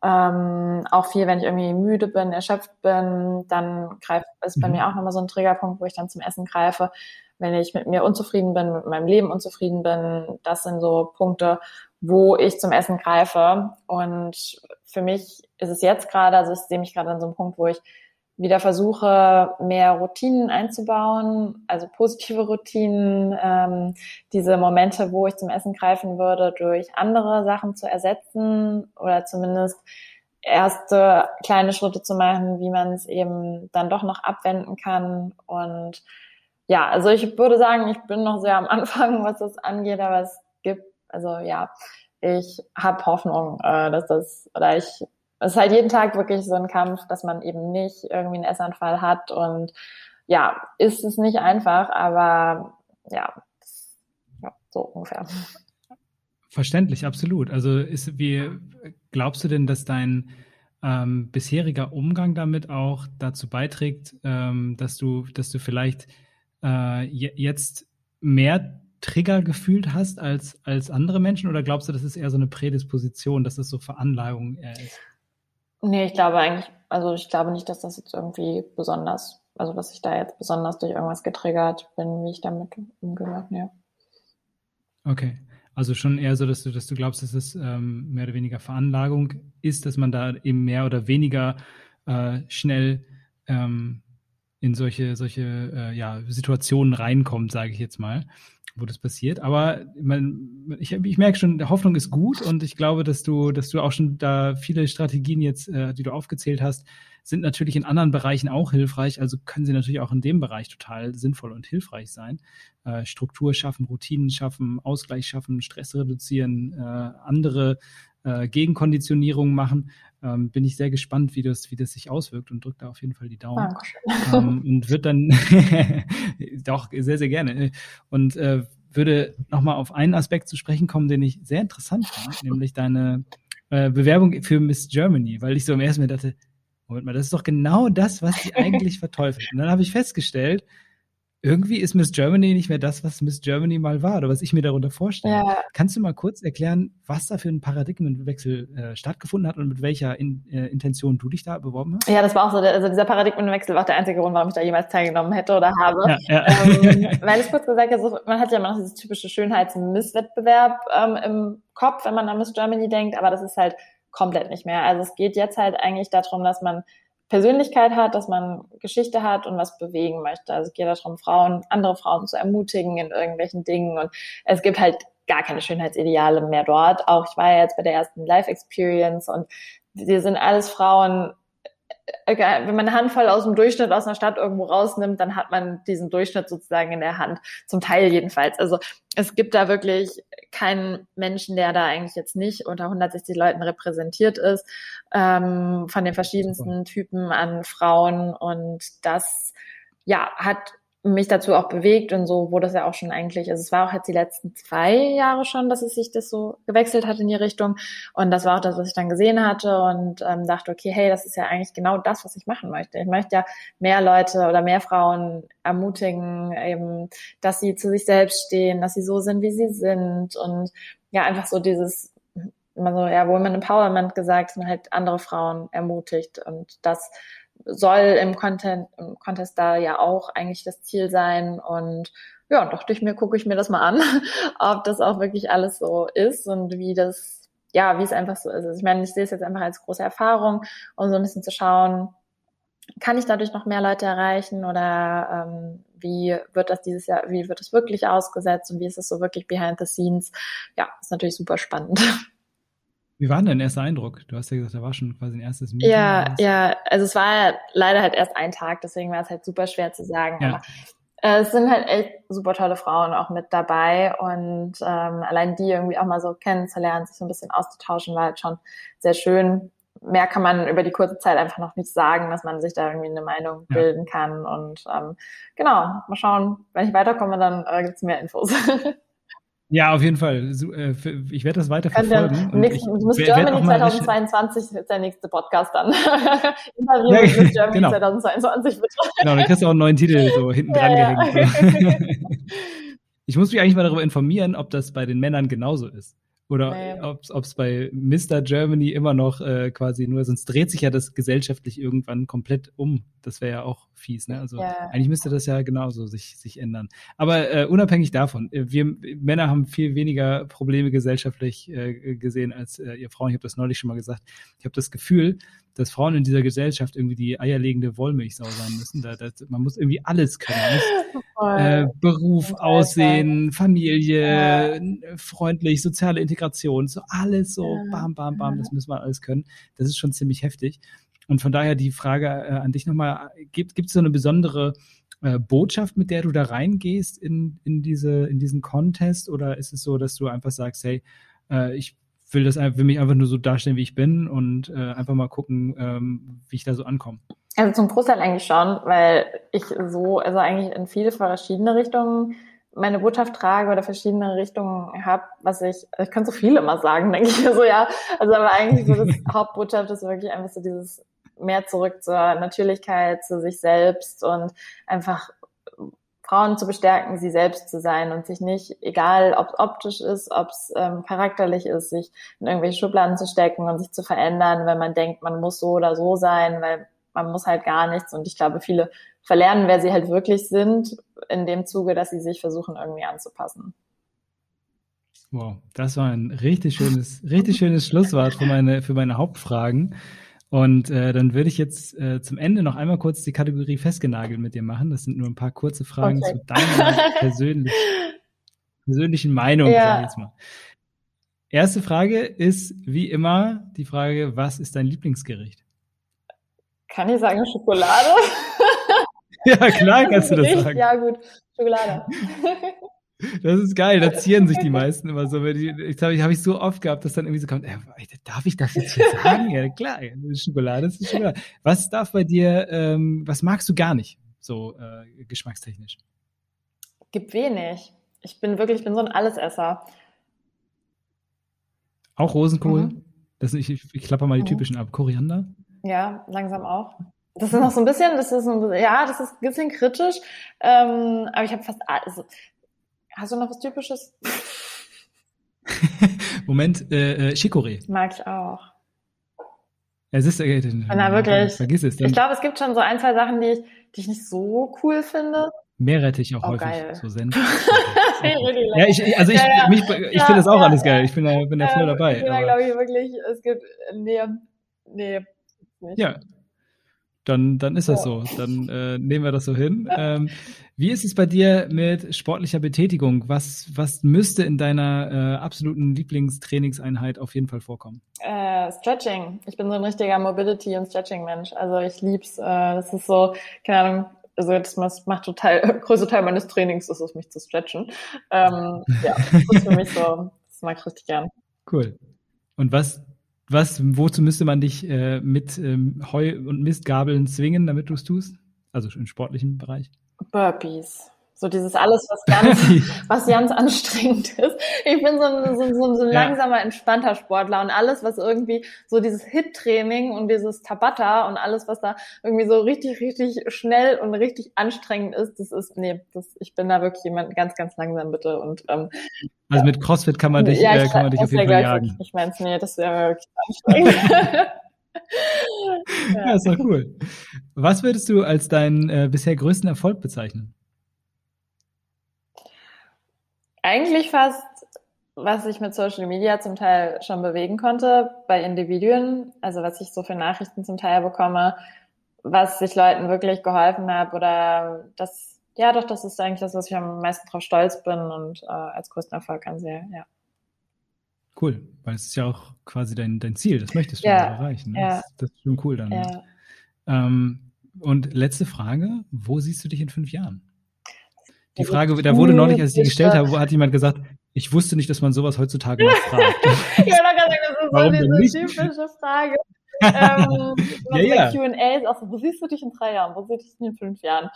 Speaker 3: Ähm, auch viel, wenn ich irgendwie müde bin, erschöpft bin, dann greift ist bei mhm. mir auch nochmal so ein Triggerpunkt, wo ich dann zum Essen greife. Wenn ich mit mir unzufrieden bin, mit meinem Leben unzufrieden bin, das sind so Punkte, wo ich zum Essen greife. Und für mich ist es jetzt gerade, also ich sehe mich gerade an so einem Punkt, wo ich wieder versuche, mehr Routinen einzubauen, also positive Routinen, ähm, diese Momente, wo ich zum Essen greifen würde, durch andere Sachen zu ersetzen oder zumindest erste kleine Schritte zu machen, wie man es eben dann doch noch abwenden kann. Und ja, also ich würde sagen, ich bin noch sehr am Anfang, was das angeht, aber es also ja, ich habe Hoffnung, äh, dass das, oder ich, es ist halt jeden Tag wirklich so ein Kampf, dass man eben nicht irgendwie einen Essanfall hat und ja, ist es nicht einfach, aber ja, ja so ungefähr.
Speaker 1: Verständlich, absolut. Also ist, wie glaubst du denn, dass dein ähm, bisheriger Umgang damit auch dazu beiträgt, ähm, dass du, dass du vielleicht äh, jetzt mehr Trigger gefühlt hast als, als andere Menschen oder glaubst du, das ist eher so eine Prädisposition, dass das so Veranlagung ist?
Speaker 3: Nee, ich glaube eigentlich, also ich glaube nicht, dass das jetzt irgendwie besonders, also dass ich da jetzt besonders durch irgendwas getriggert bin, wie ich damit umgehe, ja.
Speaker 1: Okay. Also schon eher so, dass du, dass du glaubst, dass es ähm, mehr oder weniger Veranlagung ist, dass man da eben mehr oder weniger äh, schnell ähm, in solche, solche äh, ja, Situationen reinkommt, sage ich jetzt mal wo das passiert. Aber man, ich, ich merke schon, Hoffnung ist gut und ich glaube, dass du, dass du auch schon da viele Strategien jetzt, äh, die du aufgezählt hast, sind natürlich in anderen Bereichen auch hilfreich. Also können sie natürlich auch in dem Bereich total sinnvoll und hilfreich sein. Äh, Struktur schaffen, Routinen schaffen, Ausgleich schaffen, Stress reduzieren, äh, andere äh, Gegenkonditionierungen machen. Ähm, bin ich sehr gespannt, wie das, wie das sich auswirkt und drücke da auf jeden Fall die Daumen. Ähm, und wird dann [LAUGHS] doch sehr, sehr gerne. Und äh, würde nochmal auf einen Aspekt zu sprechen kommen, den ich sehr interessant fand, nämlich deine äh, Bewerbung für Miss Germany, weil ich so im ersten Mal dachte, Moment mal, das ist doch genau das, was sie eigentlich verteufelt. Und dann habe ich festgestellt, irgendwie ist Miss Germany nicht mehr das, was Miss Germany mal war oder was ich mir darunter vorstelle. Ja. Kannst du mal kurz erklären, was da für ein Paradigmenwechsel äh, stattgefunden hat und mit welcher in, äh, Intention du dich da beworben hast?
Speaker 3: Ja, das war auch so, der, also dieser Paradigmenwechsel war auch der einzige Grund, warum ich da jemals teilgenommen hätte oder habe. Ja, ja. Ähm, weil ich kurz gesagt habe, man hat ja immer noch dieses typische Schönheits-Misswettbewerb ähm, im Kopf, wenn man an Miss Germany denkt, aber das ist halt komplett nicht mehr. Also es geht jetzt halt eigentlich darum, dass man Persönlichkeit hat, dass man Geschichte hat und was bewegen möchte. Also es geht darum, Frauen, andere Frauen zu ermutigen in irgendwelchen Dingen und es gibt halt gar keine Schönheitsideale mehr dort. Auch ich war ja jetzt bei der ersten Live Experience und wir sind alles Frauen, wenn man eine Handvoll aus dem Durchschnitt aus einer Stadt irgendwo rausnimmt, dann hat man diesen Durchschnitt sozusagen in der Hand. Zum Teil jedenfalls. Also es gibt da wirklich keinen Menschen, der da eigentlich jetzt nicht unter 160 Leuten repräsentiert ist, ähm, von den verschiedensten Typen an Frauen. Und das ja, hat mich dazu auch bewegt und so wurde es ja auch schon eigentlich, also es war auch jetzt die letzten zwei Jahre schon, dass es sich das so gewechselt hat in die Richtung. Und das war auch das, was ich dann gesehen hatte und ähm, dachte, okay, hey, das ist ja eigentlich genau das, was ich machen möchte. Ich möchte ja mehr Leute oder mehr Frauen ermutigen, eben, dass sie zu sich selbst stehen, dass sie so sind, wie sie sind. Und ja, einfach so dieses immer so, ja, Women Empowerment gesagt, man halt andere Frauen ermutigt. Und das soll im Content, im Contest da ja auch eigentlich das Ziel sein. Und ja, dachte ich mir, gucke ich mir das mal an, [LAUGHS] ob das auch wirklich alles so ist und wie das, ja, wie es einfach so ist. Also ich meine, ich sehe es jetzt einfach als große Erfahrung, um so ein bisschen zu schauen, kann ich dadurch noch mehr Leute erreichen oder ähm, wie wird das dieses Jahr, wie wird es wirklich ausgesetzt und wie ist es so wirklich behind the scenes? Ja, ist natürlich super spannend. [LAUGHS]
Speaker 1: Wie war denn dein erster Eindruck? Du hast ja gesagt, da war schon quasi ein erstes Meeting.
Speaker 3: Ja, ja, also es war leider halt erst ein Tag, deswegen war es halt super schwer zu sagen. Ja. Aber äh, es sind halt echt super tolle Frauen auch mit dabei und ähm, allein die irgendwie auch mal so kennenzulernen, sich so ein bisschen auszutauschen, war halt schon sehr schön. Mehr kann man über die kurze Zeit einfach noch nicht sagen, dass man sich da irgendwie eine Meinung ja. bilden kann. Und ähm, genau, mal schauen, wenn ich weiterkomme, dann äh, gibt es mehr Infos. [LAUGHS]
Speaker 1: Ja, auf jeden Fall. Äh, ich werde das weiter verfolgen.
Speaker 3: Nächsten, Miss Germany 2022 ist der nächste Podcast dann. [LAUGHS] Interview ja, Miss Germany genau. 2022 bitte.
Speaker 1: Genau, dann kriegst du auch einen neuen Titel so hinten dran ja, gehängt. [LAUGHS] ich muss mich eigentlich mal darüber informieren, ob das bei den Männern genauso ist. Oder nee. ob es bei Mr. Germany immer noch äh, quasi nur, sonst dreht sich ja das gesellschaftlich irgendwann komplett um. Das wäre ja auch fies, ne? Also ja. eigentlich müsste das ja genauso sich, sich ändern. Aber äh, unabhängig davon, äh, wir Männer haben viel weniger Probleme gesellschaftlich äh, gesehen als äh, ihr Frauen. Ich habe das neulich schon mal gesagt. Ich habe das Gefühl, dass Frauen in dieser Gesellschaft irgendwie die eierlegende Wollmilchsau sein müssen. Da, da, man muss irgendwie alles können. [LAUGHS] äh, Beruf, Aussehen, Familie, ja. freundlich, soziale Integration, so alles so, bam, bam, bam, das müssen wir alles können. Das ist schon ziemlich heftig. Und von daher die Frage äh, an dich nochmal, gibt es so eine besondere äh, Botschaft, mit der du da reingehst in, in, diese, in diesen Contest oder ist es so, dass du einfach sagst, hey, äh, ich will das will mich einfach nur so darstellen, wie ich bin und äh, einfach mal gucken, ähm, wie ich da so ankomme.
Speaker 3: Also zum Großteil eigentlich schon, weil ich so, also eigentlich in viele verschiedene Richtungen meine Botschaft trage oder verschiedene Richtungen habe, was ich, ich kann so viel immer sagen, [LAUGHS] denke ich so, ja. Also aber eigentlich so das [LAUGHS] Hauptbotschaft ist wirklich einfach so dieses mehr zurück zur Natürlichkeit, zu sich selbst und einfach Frauen zu bestärken, sie selbst zu sein und sich nicht, egal ob es optisch ist, ob es ähm, charakterlich ist, sich in irgendwelche Schubladen zu stecken und sich zu verändern, wenn man denkt, man muss so oder so sein, weil man muss halt gar nichts. Und ich glaube, viele verlernen, wer sie halt wirklich sind, in dem Zuge, dass sie sich versuchen, irgendwie anzupassen.
Speaker 1: Wow, das war ein richtig schönes, richtig schönes Schlusswort für meine, für meine Hauptfragen. Und äh, dann würde ich jetzt äh, zum Ende noch einmal kurz die Kategorie festgenagelt mit dir machen. Das sind nur ein paar kurze Fragen okay. zu deiner [LAUGHS] persönlich, persönlichen Meinung, ja. sag ich jetzt mal. Erste Frage ist wie immer die Frage, was ist dein Lieblingsgericht?
Speaker 3: Kann ich sagen Schokolade? [LAUGHS]
Speaker 1: ja, klar [LAUGHS] kannst du das sagen.
Speaker 3: Ja, gut, Schokolade.
Speaker 1: Das ist geil, da zieren sich die [LAUGHS] meisten immer so. Ich glaube, ich habe ich so oft gehabt, dass dann irgendwie so kommt, äh, darf ich das jetzt hier [LAUGHS] sagen? ja, klar, Schokolade ist Schokolade. Was darf bei dir, ähm, was magst du gar nicht, so äh, geschmackstechnisch?
Speaker 3: Gibt wenig. Ich bin wirklich, ich bin so ein Allesesser.
Speaker 1: Auch Rosenkohl? Mhm. Das, ich, ich, ich klappe mal die mhm. typischen ab. Koriander?
Speaker 3: Ja, langsam auch. Das ist noch so ein bisschen, das ist ein, ja, das ist ein bisschen kritisch, ähm, aber ich habe fast alles. Hast du noch was Typisches? [LAUGHS]
Speaker 1: Moment, äh, äh, Chicorée.
Speaker 3: Mag ich auch.
Speaker 1: Es ist, äh,
Speaker 3: Na, wirklich.
Speaker 1: Vergiss es.
Speaker 3: Dann. Ich glaube, es gibt schon so ein, zwei Sachen, die ich, die ich nicht so cool finde.
Speaker 1: Meerrettich auch oh, häufig, geil. so Senf. [LAUGHS] ja, ich, also ich, ja, ja. Mich, ich ja, finde das auch alles geil. Ich bin da, bin da voll dabei.
Speaker 3: Ich bin da, glaube ich, wirklich, es gibt, nee, nee,
Speaker 1: nicht. Ja, dann, dann ist das so. Dann äh, nehmen wir das so hin. [LAUGHS] Ähm, wie ist es bei dir mit sportlicher Betätigung? Was, was müsste in deiner äh, absoluten Lieblingstrainingseinheit auf jeden Fall vorkommen?
Speaker 3: Äh, Stretching. Ich bin so ein richtiger Mobility- und Stretching-Mensch. Also ich lieb's. Äh, das ist so, keine Ahnung, also das macht total, [LAUGHS] größte Teil meines Trainings ist es, mich zu stretchen. Ähm, ja, das ist für mich so, das mag ich richtig gern.
Speaker 1: Cool. Und was was, wozu müsste man dich äh, mit ähm, Heu und Mistgabeln zwingen, damit du es tust? Also im sportlichen Bereich?
Speaker 3: Burpees. So dieses alles, was ganz, [LAUGHS] was ganz anstrengend ist. Ich bin so ein, so, so, so ein langsamer, entspannter Sportler und alles, was irgendwie so dieses Hit-Training und dieses Tabata und alles, was da irgendwie so richtig, richtig schnell und richtig anstrengend ist, das ist, nee, das, ich bin da wirklich jemand ganz, ganz langsam bitte und, ähm,
Speaker 1: also mit CrossFit kann man dich, ja, äh, kann man dich auf jeden Fall jagen.
Speaker 3: Ich meine, nee, das wäre wirklich anstrengend. [LAUGHS] [LAUGHS]
Speaker 1: ja. ja, ist doch cool. Was würdest du als deinen äh, bisher größten Erfolg bezeichnen?
Speaker 3: Eigentlich fast, was ich mit Social Media zum Teil schon bewegen konnte bei Individuen, also was ich so für Nachrichten zum Teil bekomme, was ich Leuten wirklich geholfen habe oder das, ja doch, das ist eigentlich das, was ich am meisten drauf stolz bin und äh, als größten Erfolg ansehe, ja.
Speaker 1: Cool, weil es ist ja auch quasi dein, dein Ziel, das möchtest du ja, erreichen. Ne? Ja. Das, das, ist schon cool dann. Ja. Ähm, und letzte Frage, wo siehst du dich in fünf Jahren? Die Frage, da wurde neulich, als ich die gestellt habe, hat jemand gesagt, ich wusste nicht, dass man sowas heutzutage noch [LAUGHS] fragt.
Speaker 3: ja, da kann das ist so diese typische Frage. [LAUGHS] ähm, ja, ja. Q&A auch so, wo siehst du dich in drei Jahren? Wo siehst du dich in fünf Jahren?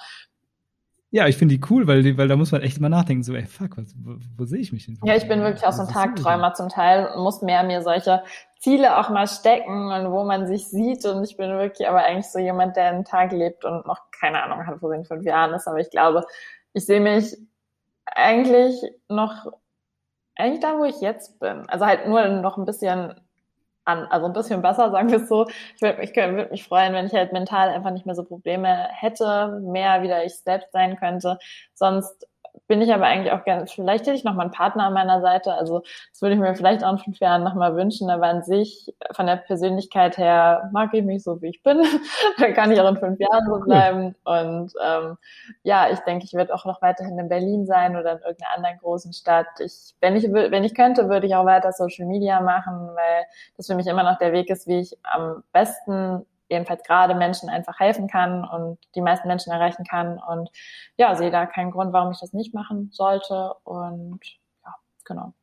Speaker 1: Ja, ich finde die cool, weil, weil da muss man echt mal nachdenken, so, ey, fuck, was, wo, wo sehe ich mich denn?
Speaker 3: Ja, ich bin wirklich auch so ein Tagträumer zum Teil und muss mehr mir solche Ziele auch mal stecken und wo man sich sieht und ich bin wirklich aber eigentlich so jemand, der einen Tag lebt und noch keine Ahnung hat, wo sie in fünf Jahren ist, aber ich glaube, ich sehe mich eigentlich noch, eigentlich da, wo ich jetzt bin. Also halt nur noch ein bisschen an, also ein bisschen besser, [LAUGHS] sagen wir es so. Ich würde mich, würd mich freuen, wenn ich halt mental einfach nicht mehr so Probleme hätte, mehr wieder ich selbst sein könnte. Sonst bin ich aber eigentlich auch gerne, vielleicht hätte ich noch mal einen Partner an meiner Seite, also das würde ich mir vielleicht auch in fünf Jahren noch mal wünschen, aber an sich, von der Persönlichkeit her, mag ich mich so, wie ich bin, [LAUGHS] dann kann ich auch in fünf Jahren so bleiben. Und ähm, ja, ich denke, ich werde auch noch weiterhin in Berlin sein oder in irgendeiner anderen großen Stadt. Ich, wenn ich, wenn ich könnte, würde ich auch weiter Social Media machen, weil das für mich immer noch der Weg ist, wie ich am besten jedenfalls gerade Menschen einfach helfen kann und die meisten Menschen erreichen kann. Und ja, sehe da keinen Grund, warum ich das nicht machen sollte. Und ja, genau.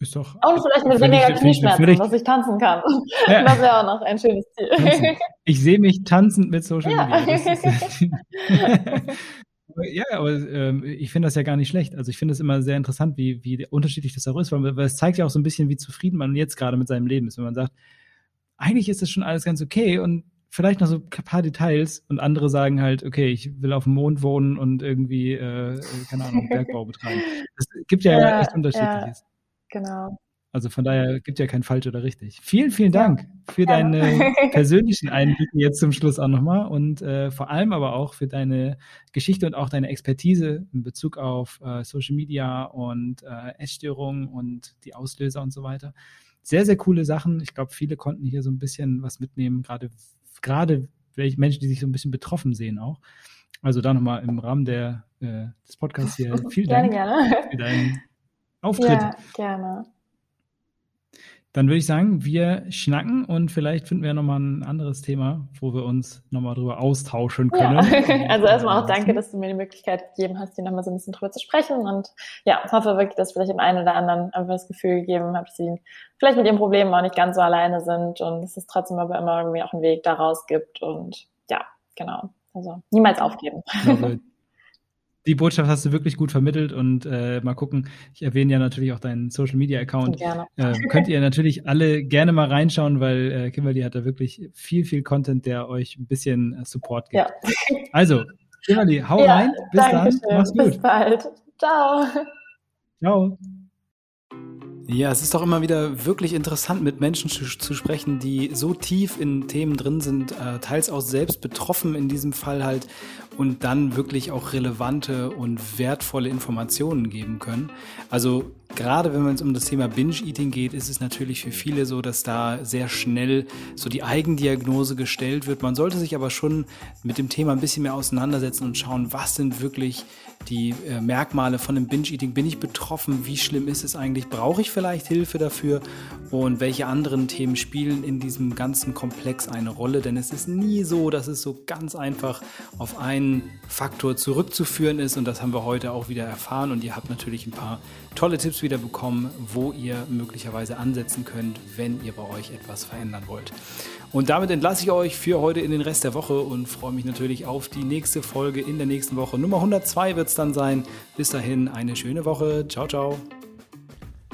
Speaker 1: Ist doch.
Speaker 3: Und vielleicht mit weniger Knieschmerzen, dass ich tanzen kann. Ja. [LAUGHS] Das wäre auch noch ein schönes Ziel.
Speaker 1: Tanzen. Ich sehe mich tanzend mit Social ja. Media. [LAUGHS] ja, aber ähm, ich finde das ja gar nicht schlecht. Also ich finde es immer sehr interessant, wie, wie unterschiedlich das auch ist, weil, weil es zeigt ja auch so ein bisschen, wie zufrieden man jetzt gerade mit seinem Leben ist, wenn man sagt, eigentlich ist das schon alles ganz okay und vielleicht noch so ein paar Details und andere sagen halt, okay, ich will auf dem Mond wohnen und irgendwie, äh, keine Ahnung, [LAUGHS] Bergbau betreiben. Es gibt ja, ja echt unterschiedliches.
Speaker 3: Ja, genau.
Speaker 1: Also von daher gibt ja kein falsch oder richtig. Vielen, vielen Dank ja. für deine [LAUGHS] persönlichen Einblicke jetzt zum Schluss auch nochmal und äh, vor allem aber auch für deine Geschichte und auch deine Expertise in Bezug auf äh, Social Media und äh, Essstörungen und die Auslöser und so weiter sehr, sehr coole Sachen. Ich glaube, viele konnten hier so ein bisschen was mitnehmen, gerade, gerade welche Menschen, die sich so ein bisschen betroffen sehen auch. Also da nochmal im Rahmen der, äh, des Podcasts hier [LAUGHS] vielen
Speaker 3: gerne,
Speaker 1: Dank
Speaker 3: gerne.
Speaker 1: für deinen Auftritt. Ja,
Speaker 3: gerne.
Speaker 1: Dann würde ich sagen, wir schnacken und vielleicht finden wir nochmal ein anderes Thema, wo wir uns nochmal drüber austauschen können.
Speaker 3: Ja. [LAUGHS] Also erstmal auch danke, dass du mir die Möglichkeit gegeben hast, hier nochmal so ein bisschen drüber zu sprechen. Und ja, hoffe wirklich, dass vielleicht dem einen oder anderen einfach das Gefühl gegeben habe, dass sie vielleicht mit ihren Problemen auch nicht ganz so alleine sind und dass es trotzdem aber immer irgendwie auch einen Weg daraus gibt. Und ja, genau. Also niemals aufgeben. Ja, [LAUGHS]
Speaker 1: die Botschaft hast du wirklich gut vermittelt und äh, mal gucken. Ich erwähne ja natürlich auch deinen Social Media Account. Gerne. Äh, könnt ihr natürlich alle gerne mal reinschauen, weil äh, Kimberly hat da wirklich viel, viel Content, der euch ein bisschen äh, Support gibt. Ja. Also, Kimberly, hau ja, rein. Bis dann. Schön. Mach's gut.
Speaker 3: Bis bald. Ciao.
Speaker 1: Ciao. Ja, es ist doch immer wieder wirklich interessant, mit Menschen zu, zu sprechen, die so tief in Themen drin sind, äh, teils auch selbst betroffen in diesem Fall halt und dann wirklich auch relevante und wertvolle Informationen geben können. Also gerade wenn es um das Thema Binge-Eating geht, ist es natürlich für viele so, dass da sehr schnell so die Eigendiagnose gestellt wird. Man sollte sich aber schon mit dem Thema ein bisschen mehr auseinandersetzen und schauen, was sind wirklich die äh, Merkmale von dem Binge-Eating. Bin ich betroffen? Wie schlimm ist es eigentlich? Brauche ich vielleicht Hilfe dafür? Und welche anderen Themen spielen in diesem ganzen Komplex eine Rolle? Denn es ist nie so, dass es so ganz einfach auf einen Faktor zurückzuführen ist. Und das haben wir heute auch wieder erfahren. Und ihr habt natürlich ein paar tolle Tipps wieder bekommen, wo ihr möglicherweise ansetzen könnt, wenn ihr bei euch etwas verändern wollt. Und damit entlasse ich euch für heute in den Rest der Woche und freue mich natürlich auf die nächste Folge in der nächsten Woche. Nummer 102 wird es dann sein. Bis dahin eine schöne Woche. Ciao, ciao.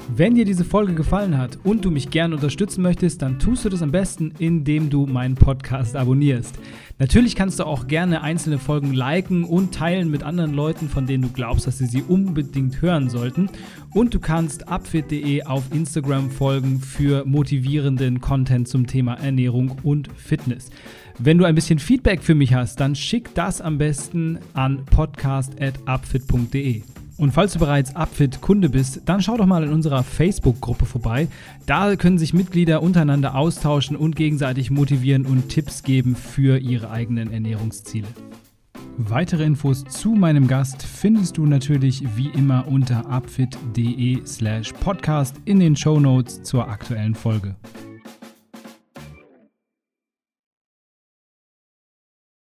Speaker 1: Wenn dir diese Folge gefallen hat und du mich gerne unterstützen möchtest, dann tust du das am besten, indem du meinen Podcast abonnierst. Natürlich kannst du auch gerne einzelne Folgen liken und teilen mit anderen Leuten, von denen du glaubst, dass sie sie unbedingt hören sollten. Und du kannst upfit.de auf Instagram folgen für motivierenden Content zum Thema Ernährung und Fitness. Wenn du ein bisschen Feedback für mich hast, dann schick das am besten an podcast.upfit.de. Und falls du bereits Upfit-Kunde bist, dann schau doch mal in unserer Facebook-Gruppe vorbei. Da können sich Mitglieder untereinander austauschen und gegenseitig motivieren und Tipps geben für ihre eigenen Ernährungsziele. Weitere Infos zu meinem Gast findest du natürlich wie immer unter upfit.de slash podcast in den Show Notes zur aktuellen Folge.